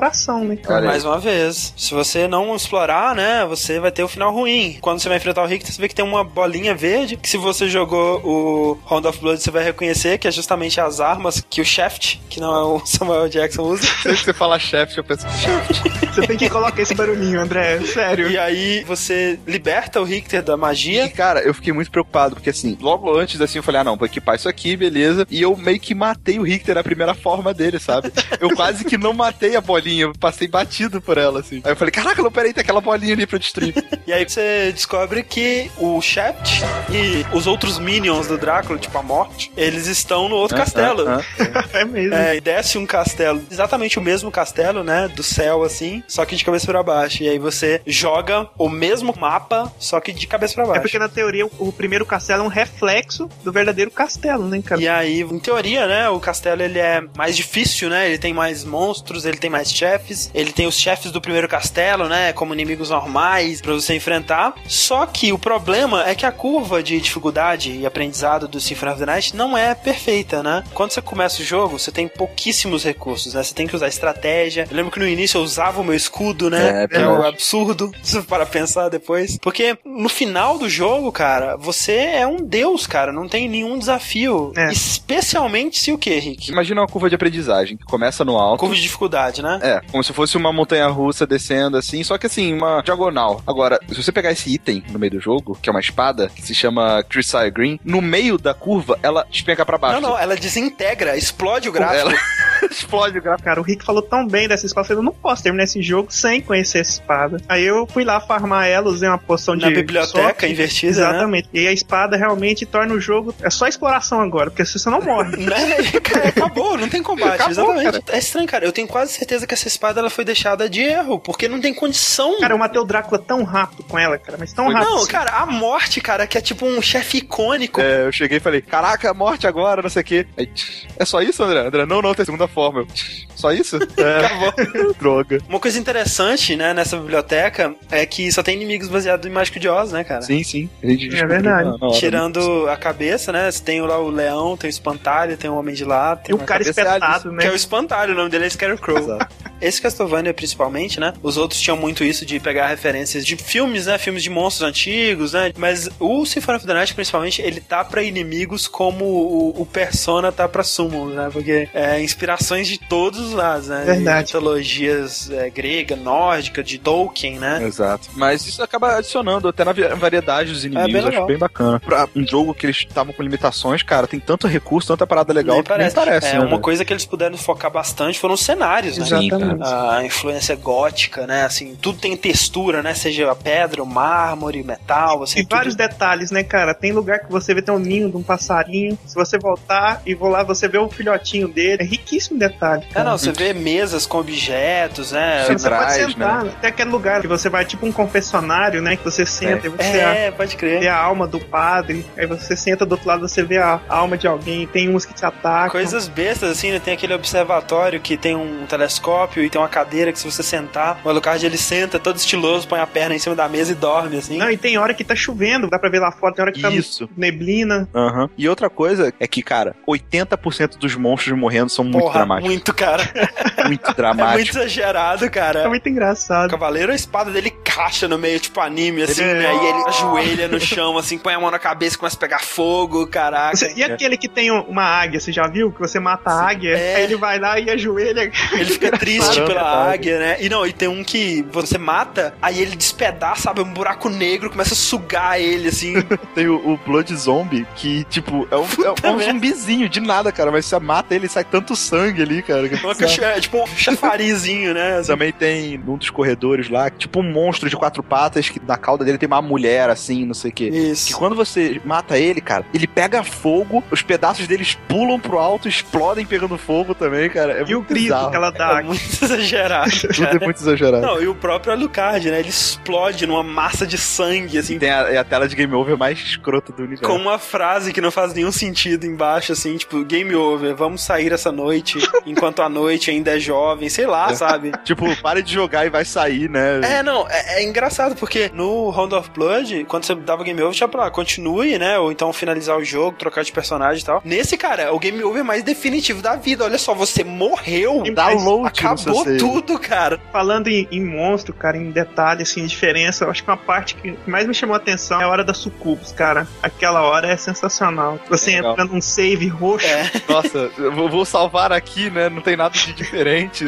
né, cara? Mais uma vez, se você não explorar, né, você vai ter o final ruim. Quando você vai enfrentar o Richter, você vê que tem uma bolinha verde, que se você jogou o Round of Blood, você vai reconhecer que é justamente as armas que o Shaft, que não é o [LAUGHS] Samuel Jackson, usa. Sempre que você fala chefe, eu penso chefe. [LAUGHS] Você tem que colocar esse barulhinho, André. Sério. E aí você liberta o Richter da E, magia. cara, eu fiquei muito preocupado, porque assim, logo antes, assim, eu falei, ah, não, vou equipar isso aqui, beleza. E eu meio que matei o Richter na primeira forma dele, sabe? Eu quase que não matei a bolinha, eu passei batido por ela, assim. Aí eu falei, caraca, não, peraí, tem aquela bolinha ali pra eu destruir. E aí você descobre que o Shaft e os outros minions do Drácula, tipo a morte, eles estão no outro castelo. Ah, ah, [LAUGHS] É mesmo. É, e desce um castelo, exatamente o mesmo castelo, né? Do céu, assim, só que de cabeça pra baixo. E aí você joga o mesmo mapa, só que de cabeça pra É baixo. porque na teoria o, primeiro castelo é um reflexo do verdadeiro castelo, né, cara? E aí, em teoria, né, o castelo ele é mais difícil, né? Ele tem mais monstros, ele tem mais chefes, ele tem os chefes do primeiro castelo, né, como inimigos normais pra você enfrentar. Só que o problema é que a curva de dificuldade e aprendizado do Symphony of the Night não é perfeita, né? Quando você começa o jogo, você tem pouquíssimos recursos, né? Você tem que usar estratégia. Eu lembro que no início eu usava o meu escudo, né? É, que é verdade. absurdo, [LAUGHS] para pensar depois. Porque no final do jogo, cara, você é um deus, cara. Não tem nenhum desafio. É. Especialmente se o quê, Rick? Imagina uma curva de aprendizagem, que começa no alto. Curva de dificuldade, né? É, como se fosse uma montanha russa descendo assim, só que assim, uma diagonal. Agora, se você pegar esse item no meio do jogo, que é uma espada, que se chama Crisai Green, no meio da curva, ela despenca pra baixo. Não, não, ela desintegra, explode o gráfico. Ela [LAUGHS] explode o gráfico. Cara, o Rick falou tão bem dessa espada, eu não posso terminar esse jogo sem conhecer essa espada. Aí eu fui lá farmar ela, usei uma poção Na de... biblioteca sorte. invertida, Exatamente. E a espada realmente torna o jogo... É só exploração agora, porque você não morre. [LAUGHS] Né? Cara, Acabou, não tem combate, Acabou, exatamente. É estranho, cara. Eu tenho quase certeza que essa espada ela foi deixada de erro, porque não tem condição. Cara, eu matei o Drácula tão rápido com ela, cara, mas tão rápido. não, assim. cara, a morte, cara, que é tipo um chefe icônico. É, eu cheguei e falei, caraca, morte agora, não sei o quê. Aí, é só isso, André? André, não, não, tem segunda forma. Eu, só isso? [LAUGHS] É, Acabou. [LAUGHS] droga. Uma coisa interessante, né, nessa biblioteca é que só tem inimigos baseados em Mágico de Oz, né, cara? Sim, sim. A gente descobriu verdade. na- na hora. Tirando a cabeça, né? Você tem lá o leão, tem o espantalho, tem o homem de lá, tem E o cara é espetado, né? Que é o espantalho, o nome dele é Scarecrow. Exato. Esse Castlevania, principalmente, né? Os outros tinham muito isso de pegar referências de filmes, né? Filmes de monstros antigos, né? Mas o Symphony of the Night, principalmente, ele tá pra inimigos como o, o Persona tá pra Summon, né? Porque é inspirações de todos os lados, né? Verdade. De mitologias é, grega, nórdica, de Tolkien, né? Exato. Mas isso acaba adicionando até na variedade dos inimigos. bem eu acho bem bacana. Pra um jogo que eles estavam com limitações, cara, tem tanto recurso, tanta parada legal Nem que nem parece. é, né, uma coisa que eles puderam focar bastante foram os cenários, né? Sim, cara. Exatamente. A influência gótica, né? Assim, tudo tem textura, né? Seja a pedra, o mármore, metal, assim. E tudo- vários detalhes, né, cara? Tem lugar que você vê tem um ninho de um passarinho. Se você voltar e vou lá, você vê o filhotinho dele. É riquíssimo detalhe. É, cara. não, você vê mesas com objetos, né? Sim. Você pode Centrais, sentar. Tem aquele lugar que você vai, tipo um confessionário, né? Que você senta e você É, pode vê crer. a alma do padre. Aí você senta do outro lado, você vê a alma de alguém. Tem uns que te atacam. Coisas bestas, assim, né? Tem aquele observatório que tem um telescópio e tem uma cadeira que se você sentar, o Alucard ele senta todo estiloso, põe a perna em cima da mesa e dorme, assim. Não, e tem hora que tá chovendo, dá pra ver lá fora, tem hora que tá Isso. neblina. Aham. E outra coisa é que, cara, 80% dos monstros morrendo são muito Porra, dramáticos. muito, cara. [LAUGHS] Muito É dramáticos. muito exagerado, cara. É muito O engraçado. cavaleiro, a espada dele caixa no meio, tipo anime, assim, Ele- né? E ele [LAUGHS] ajoelha no chão, assim, põe a mão na cabeça e começa a pegar fogo, caraca. Você- e aquele que tem uma águia, você já viu? Que você mata a águia, É. aí ele vai lá e ajoelha. Ele fica triste, [LAUGHS] triste pela águia, né? E não, e tem um que você mata, aí ele despedaça, sabe? Um buraco negro, começa a sugar ele, assim. [LAUGHS] Tem o, o Blood Zombie, que, tipo, é um, é um merda. zumbizinho de nada, cara. Mas você mata ele e sai tanto sangue ali, cara. que é é, tipo um chafarizinho, né? assim. [LAUGHS] Também tem num dos corredores lá, tipo um monstro de quatro patas, que na cauda dele tem uma mulher, assim, não sei o quê. Que Isso. quando você mata ele, cara, ele pega fogo, os pedaços deles pulam pro alto, explodem pegando fogo também, cara. É E o grito bizarro. que ela dá. É muito exagerado, [LAUGHS] Tudo é muito exagerado. Não, e o próprio Alucard, né? Ele explode numa massa de sangue, assim, Tem a, é a tela de game over mais escrota do universo. com uma frase que não faz nenhum sentido embaixo, assim, tipo, game over, vamos sair essa noite, [LAUGHS] enquanto a noite ainda é jovem, sei lá, É. sabe? [LAUGHS] Tipo, pare de jogar e vai sair, né? É, não, é, é engraçado, porque no Round of Blood, quando você dava game over, tinha pra lá, continue, né? Ou então finalizar o jogo, trocar de personagem e tal. Nesse, cara, é o game over mais definitivo da vida. Olha só, você morreu. Download no seu Acabou tudo, cara. Falando em, em monstro, cara, em detalhe, assim, diferença, eu acho que uma parte que mais me chamou a atenção é a hora da sucubus, cara. Aquela hora é sensacional. Você É entra num save roxo, É, Nossa, eu vou- salvar aqui, né? Não tem nada de diferente.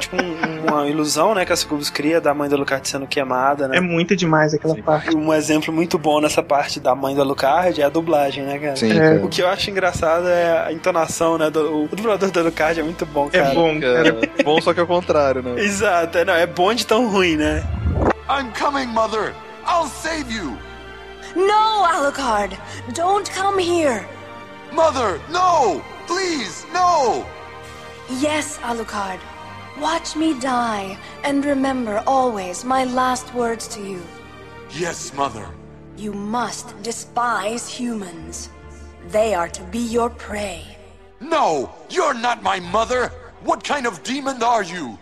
tipo um- uma ilusão, né, que a Sucubus cria da mãe da Alucard sendo queimada, né? é muito demais aquela Sim. parte. Um exemplo muito bom nessa parte da mãe da Alucard é a dublagem, né, cara? Sim, É. O que eu acho engraçado é a entonação, né? Do, o dublador da Alucard é muito bom, cara. É bom, cara. É bom, só que ao contrário, né? Exato, é, não, é bom de tão ruim, né? I'm coming, Mother! I'll save you! No, Alucard! Don't come here! Mother, no! Please, no! Yes, Alucard. Watch me die, and remember always my last words to you. Yes, Mother. You must despise humans. They are to be your prey. No! You're not my mother! What kind of demon are you?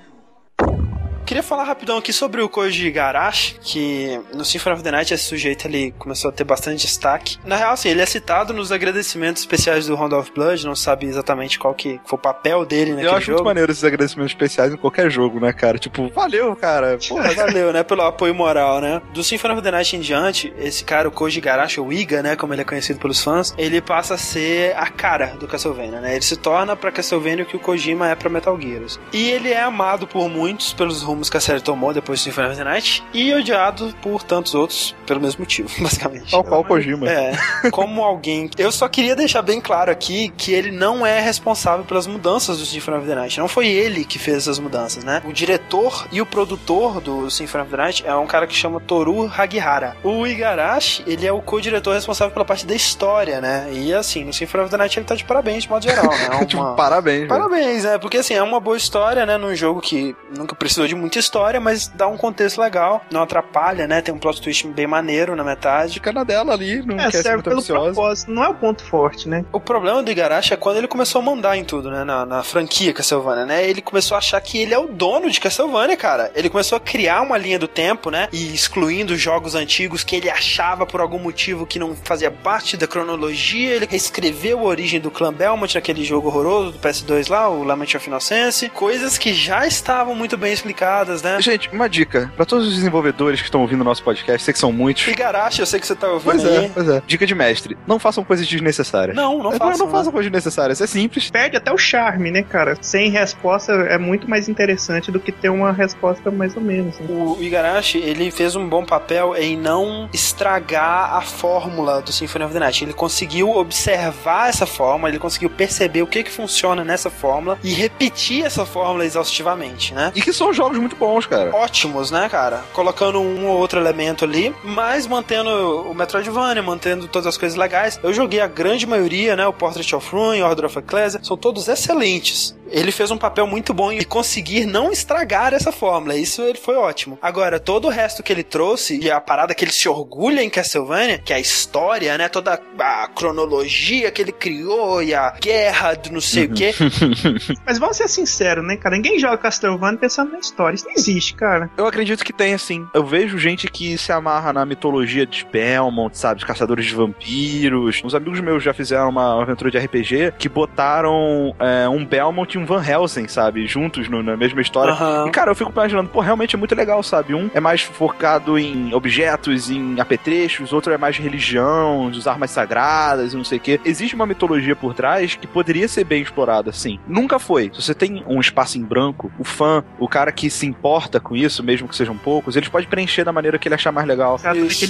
Queria falar rapidão aqui sobre o Koji Garashi, que no Symphony of the Night esse sujeito ele começou a ter bastante destaque. Na real, assim, ele é citado nos agradecimentos especiais do Round of Blood, não sabe exatamente qual que foi o papel dele naquele Eu acho jogo. muito maneiro esses agradecimentos especiais em qualquer jogo, né, cara? Tipo, valeu, cara. [LAUGHS] Porra, Valeu, né? Pelo apoio moral, né? Do Symphony of the Night em diante, esse cara, o Koji Garashi, ou Iga, né? Como ele é conhecido pelos fãs, ele passa a ser a cara do Castlevania, né? Ele se torna pra Castlevania o que o Kojima é pra Metal Gear. E ele é amado por muitos pelos rumos que a série tomou depois do Symphony of the Night e odiado por tantos outros pelo mesmo motivo, [LAUGHS] basicamente. tal qual o Kojima. É, como alguém. Eu só queria deixar bem claro aqui que ele não é responsável pelas mudanças do Symphony of the Night. Não foi ele que fez essas mudanças, né? O diretor e o produtor do Symphony of the Night é um cara que chama Toru Hagihara. O Igarashi, ele é o co-diretor responsável pela parte da história, né? E assim, no Symphony of the Night ele tá de parabéns de modo geral, né? [LAUGHS] É uma- tipo, parabéns, velho. Parabéns, né? Porque assim, é uma boa história, né? Num jogo que nunca precisou de muita história, mas dá um contexto legal, não atrapalha, né? Tem um plot twist bem maneiro na metade. Fica na dela ali, não É, quer ser serve muito pelo ambiciosa. propósito, não é o ponto forte, né? O problema do Igarashi é quando ele começou a mandar em tudo, né? Na, na franquia Castlevania, né? Ele começou a achar que ele é o dono de Castlevania, cara. Ele começou a criar uma linha do tempo, né? E excluindo jogos antigos que ele achava por algum motivo que não fazia parte da cronologia. Ele reescreveu a origem do clã Belmont naquele jogo horroroso do PS2 lá, o Lament of Innocence. Coisas que já estavam muito bem explicadas, né? Gente, uma dica. Pra todos os desenvolvedores que estão ouvindo o nosso podcast, sei que são muitos. Igarashi, eu sei que você tá ouvindo Pois aí. é, pois é. Dica de mestre. Não façam coisas desnecessárias. Não, não É, façam. não façam coisas desnecessárias. É simples. Perde até o charme, né, cara? Sem resposta é muito mais interessante do que ter uma resposta mais ou menos. né? O Igarashi, ele fez um bom papel em não estragar a fórmula do Symphony of the Night. Ele conseguiu observar essa fórmula, ele conseguiu perceber o que que funciona nessa fórmula e repetir essa fórmula exaustivamente, né? E que são jogos muito bons, cara. Ótimos, né, cara? Colocando um ou outro elemento ali, mas mantendo o Metroidvania, mantendo todas as coisas legais. Eu joguei a grande maioria, né? O Portrait of Ruin, Order of Ecclesia, são todos excelentes. Ele fez um papel muito bom em conseguir não estragar essa fórmula. Isso ele foi ótimo. Agora, todo o resto que ele trouxe, e a parada que ele se orgulha em Castlevania, que é a história, né? Toda a cronologia que ele criou e a guerra do não sei o quê. [LAUGHS] Mas vamos ser sinceros, né, cara? Ninguém joga Castlevania pensando na história. Isso não existe, cara. Eu acredito que tem, assim. Eu vejo gente que se amarra na mitologia de Belmont, sabe? Os caçadores de vampiros. Uns amigos meus já fizeram uma aventura de RPG que botaram é, um Belmont e um um Van Helsing, sabe? Juntos no- na mesma história. Aham. E, cara, eu fico imaginando, pô, realmente é muito legal, sabe? Um é mais focado em objetos, em apetrechos, outro é mais de religião, de usar armas sagradas e não sei o quê. Existe uma mitologia por trás que poderia ser bem explorada, sim. Nunca foi. Se você tem um espaço em branco, o fã, o cara que se importa com isso, mesmo que sejam poucos, eles podem preencher da maneira que ele achar mais legal.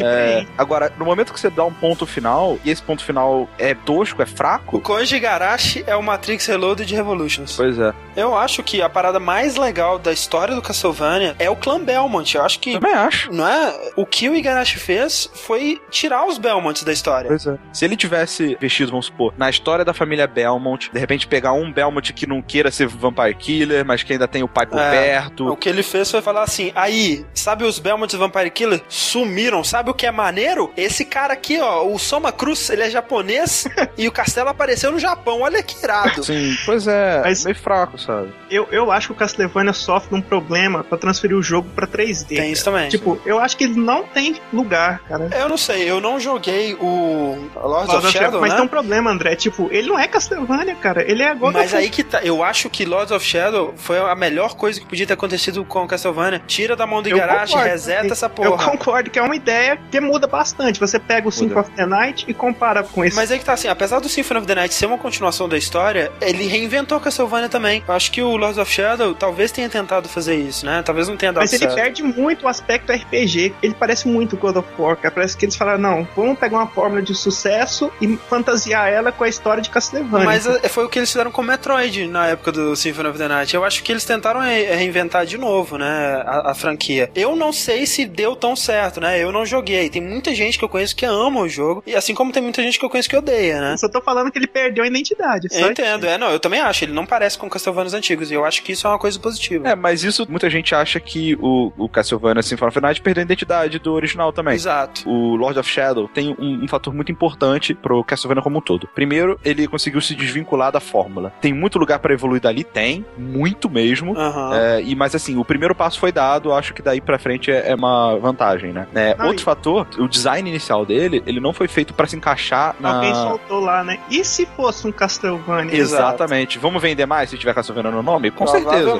É, agora, no momento que você dá um ponto final, e esse ponto final é tosco, é O fraco, Koji Garashi é o Matrix Reloaded de Revolutions. Pois é. Eu acho que a parada mais legal da história do Castlevania é o clã Belmont. Eu acho que. Também acho. Não é? O que o Igarashi fez foi tirar os Belmonts da história. Pois é. Se ele tivesse vestido, vamos supor, na história da família Belmont, de repente pegar um Belmont que não queira ser Vampire Killer, mas que ainda tem o pai por É. perto. O que ele fez foi falar assim: aí, sabe os Belmonts Vampire Killer? Sumiram. Sabe o que é maneiro? Esse cara aqui, ó, o Soma Cruz, ele é japonês [LAUGHS] e o castelo apareceu no Japão. Olha que irado. Sim, pois é, Mas- meio fraco, sabe? Eu, eu acho que o Castlevania sofre de um problema pra transferir o jogo pra 3D. Tem cara. isso também. Tipo, eu acho que ele não tem lugar, cara. Eu não sei, eu não joguei o Lords Lord of of Shadow, Shadow, mas né? tem um problema, André. Tipo, ele não é Castlevania, cara. Ele é God Mas aí que tá, eu acho que Lords of Shadow foi a melhor coisa que podia ter acontecido com Castlevania. Tira da mão do Eu Igarashi, concordo. reseta essa Eu porra. concordo que é uma ideia que muda bastante. Você pega o Symphony of the Night e compara com esse. Mas aí que tá assim, apesar do Symphony of the Night ser uma continuação da história, ele reinventou Castlevania também. Eu acho que o Lords of Shadow talvez tenha tentado fazer isso, né? Talvez não tenha dado Mas ele certo. perde muito o aspecto RPG. Ele parece muito God of War, cara. Parece que eles falaram, não, vamos pegar uma fórmula de sucesso e fantasiar ela com a história de Castlevania. Mas é, foi o que eles fizeram com Metroid na época do Symphony of the Night. Eu acho que eles tentaram re- reinventar de novo, né, a, a franquia. Eu não sei se deu tão certo, né? Eu não joguei. Tem muita gente que eu conheço que ama o jogo, e assim como tem muita gente que eu conheço que odeia, né? Eu só tô falando que ele perdeu a identidade. só Eu entendo, é, não, eu também acho. Ele não parece com Castlevania antigos, e eu acho que isso é uma coisa positiva. É, mas isso, muita gente acha que o, o Castlevania Symphony of the Night perdeu a identidade do original também. Exato. O Lord of Shadow tem um, um fator muito importante pro Castlevania como um todo. Primeiro, ele conseguiu se desvincular da fórmula. Tem muito lugar pra evoluir dali? Tem, muito mesmo. Aham. É, e mas assim, o primeiro passo foi dado, acho que daí pra frente é, é uma vantagem, né? É, outro e- fator, o design inicial dele, ele não foi feito pra se encaixar na. Alguém soltou lá, né? E se fosse um Castlevania? Exatamente. Vamos vender mais se tiver Castlevania no nome? Com certeza.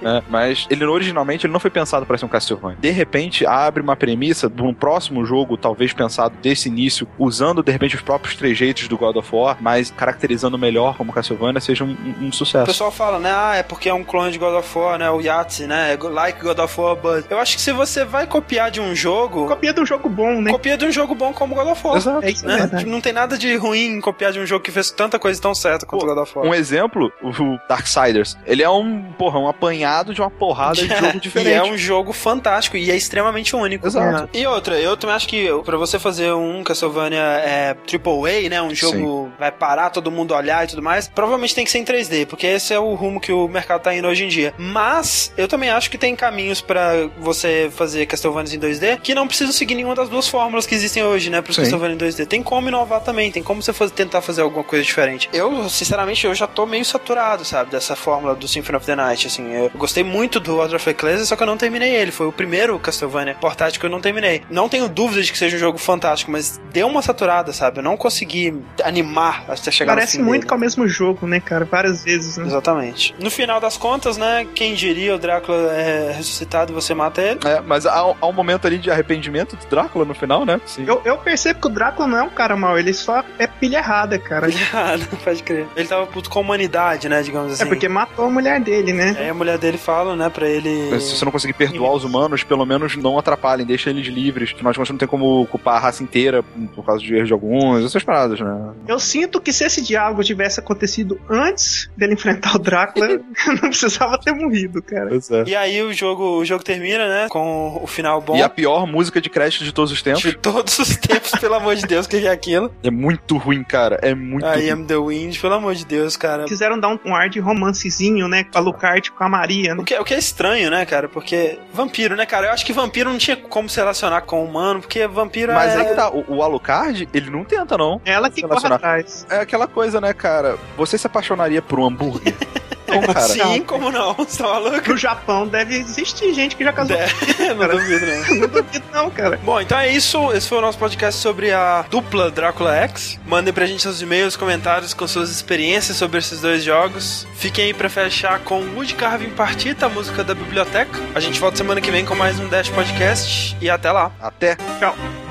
Né? Mas ele originalmente ele não foi pensado para ser um Castlevania. De repente abre uma premissa de um próximo jogo, talvez pensado desse início, usando de repente os próprios trejeitos do God of War, mas caracterizando melhor como Castlevania, seja um, um- um O sucesso. pessoal fala, né? Ah, é porque é um clone de God of War, né? O Yahtzee, né? Like God of War, but... Eu acho que se você vai copiar de um jogo, Copia de um jogo bom, né? copia de um jogo bom como God of War. Exato. É isso, é Né? Não tem nada de ruim em copiar de um jogo que fez tanta coisa tão certa quanto Pô, God of War. Um exemplo, o Darksiders. Ele é um, porra, um apanhado de uma porrada de jogo [LAUGHS] diferente. E é um jogo fantástico e é extremamente único. Exato. né? E outra, eu também acho que pra você fazer um Castlevania é, AAA, né? Um jogo vai parar, todo mundo olhar e tudo mais, provavelmente tem que ser em 3D, porque esse é o rumo que o mercado tá indo hoje em dia. Mas eu também acho que tem caminhos pra você fazer Castlevania em 2D que não precisam seguir nenhuma das duas fórmulas que existem hoje, né? Pro Sim. Castlevania em 2D. Tem como inovar também, tem como você fazer- tentar fazer alguma coisa diferente. Eu, sinceramente, eu já tô meio saturado, sabe, dessa fórmula do Symphony of the Night, assim. Eu gostei muito do Order of Ecclesia, só que eu não terminei ele. Foi o primeiro Castlevania portátil que eu não terminei. Não tenho dúvida de que seja um jogo fantástico, mas deu uma saturada, sabe? Eu não consegui animar até chegar Parece no fim muito dele. que é o mesmo jogo, né, cara? Várias vezes, né? Exatamente. No final das contas, né, quem diria o Drácula é ressuscitado e você mata ele? É, mas há, há um momento ali de arrependimento do Drácula no final, né? Sim. Eu, eu percebo que o Drácula não é um cara mau, ele só é pilha errada, cara. [LAUGHS] Ah, não pode crer. Ele tava puto com a humanidade, né, digamos assim. É porque matou a mulher dele, né? Aí a mulher dele fala, né, pra ele... Mas Se você não conseguir perdoar os humanos, pelo menos não atrapalhem, deixa eles livres. Afinal de contas, não tem como culpar a raça inteira por causa de erros de alguns, essas paradas, né? Eu sinto que se esse diálogo tivesse acontecido antes dele enfrentar o Drácula, [LAUGHS] não precisava ter morrido, cara. Pois é. E aí o jogo, o jogo termina, né, com o final bom. E a pior música de crédito de todos os tempos. De todos os tempos, [LAUGHS] pelo amor de Deus, o que que é aquilo? É muito ruim, cara. É muito I ruim. am the wind, pelo amor de Deus, cara. Quiseram dar um, um ar de romancezinho, né? Com a Lucarte com a Maria, né? O que, o que é estranho, né, cara? Porque vampiro, né, cara? Eu acho que vampiro não tinha como se relacionar com o humano, porque vampiro Mas é... aí que tá, o, o Alucard, ele não tenta, não. Ela que corre atrás. É aquela coisa, né, cara? Você se apaixonaria por um hambúrguer? [LAUGHS] como, cara? Sim, como não? Você tá maluco? No Japão deve existir gente que já casou. É, [LAUGHS] não duvido, não. [LAUGHS] Não duvido, não, cara. Bom, então é isso. Esse foi o nosso podcast sobre a dupla Drácula X. Mandem pra gente seus e-mails, comentários com suas experiências sobre esses dois jogos. Fiquem aí pra fechar com Wood Carving Partita, a música da biblioteca. A gente volta semana que vem com mais um Dash Podcast. E até lá. Até. Tchau.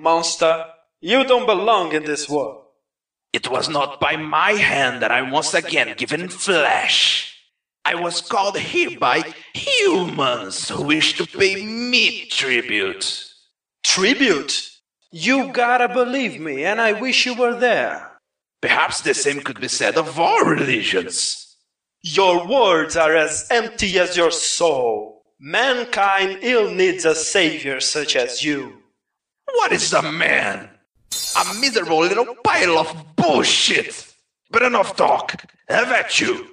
Monster. You don't belong in this world. It was not by my hand that I was again given flesh. I was called here by humans who wish to pay me tribute. Tribute? You gotta believe me, and I wish you were there. Perhaps the same could be said of all religions. Your words are as empty as your soul. Mankind ill needs a savior such as you. What is a man? A miserable little pile of bullshit. But enough talk. Have at you.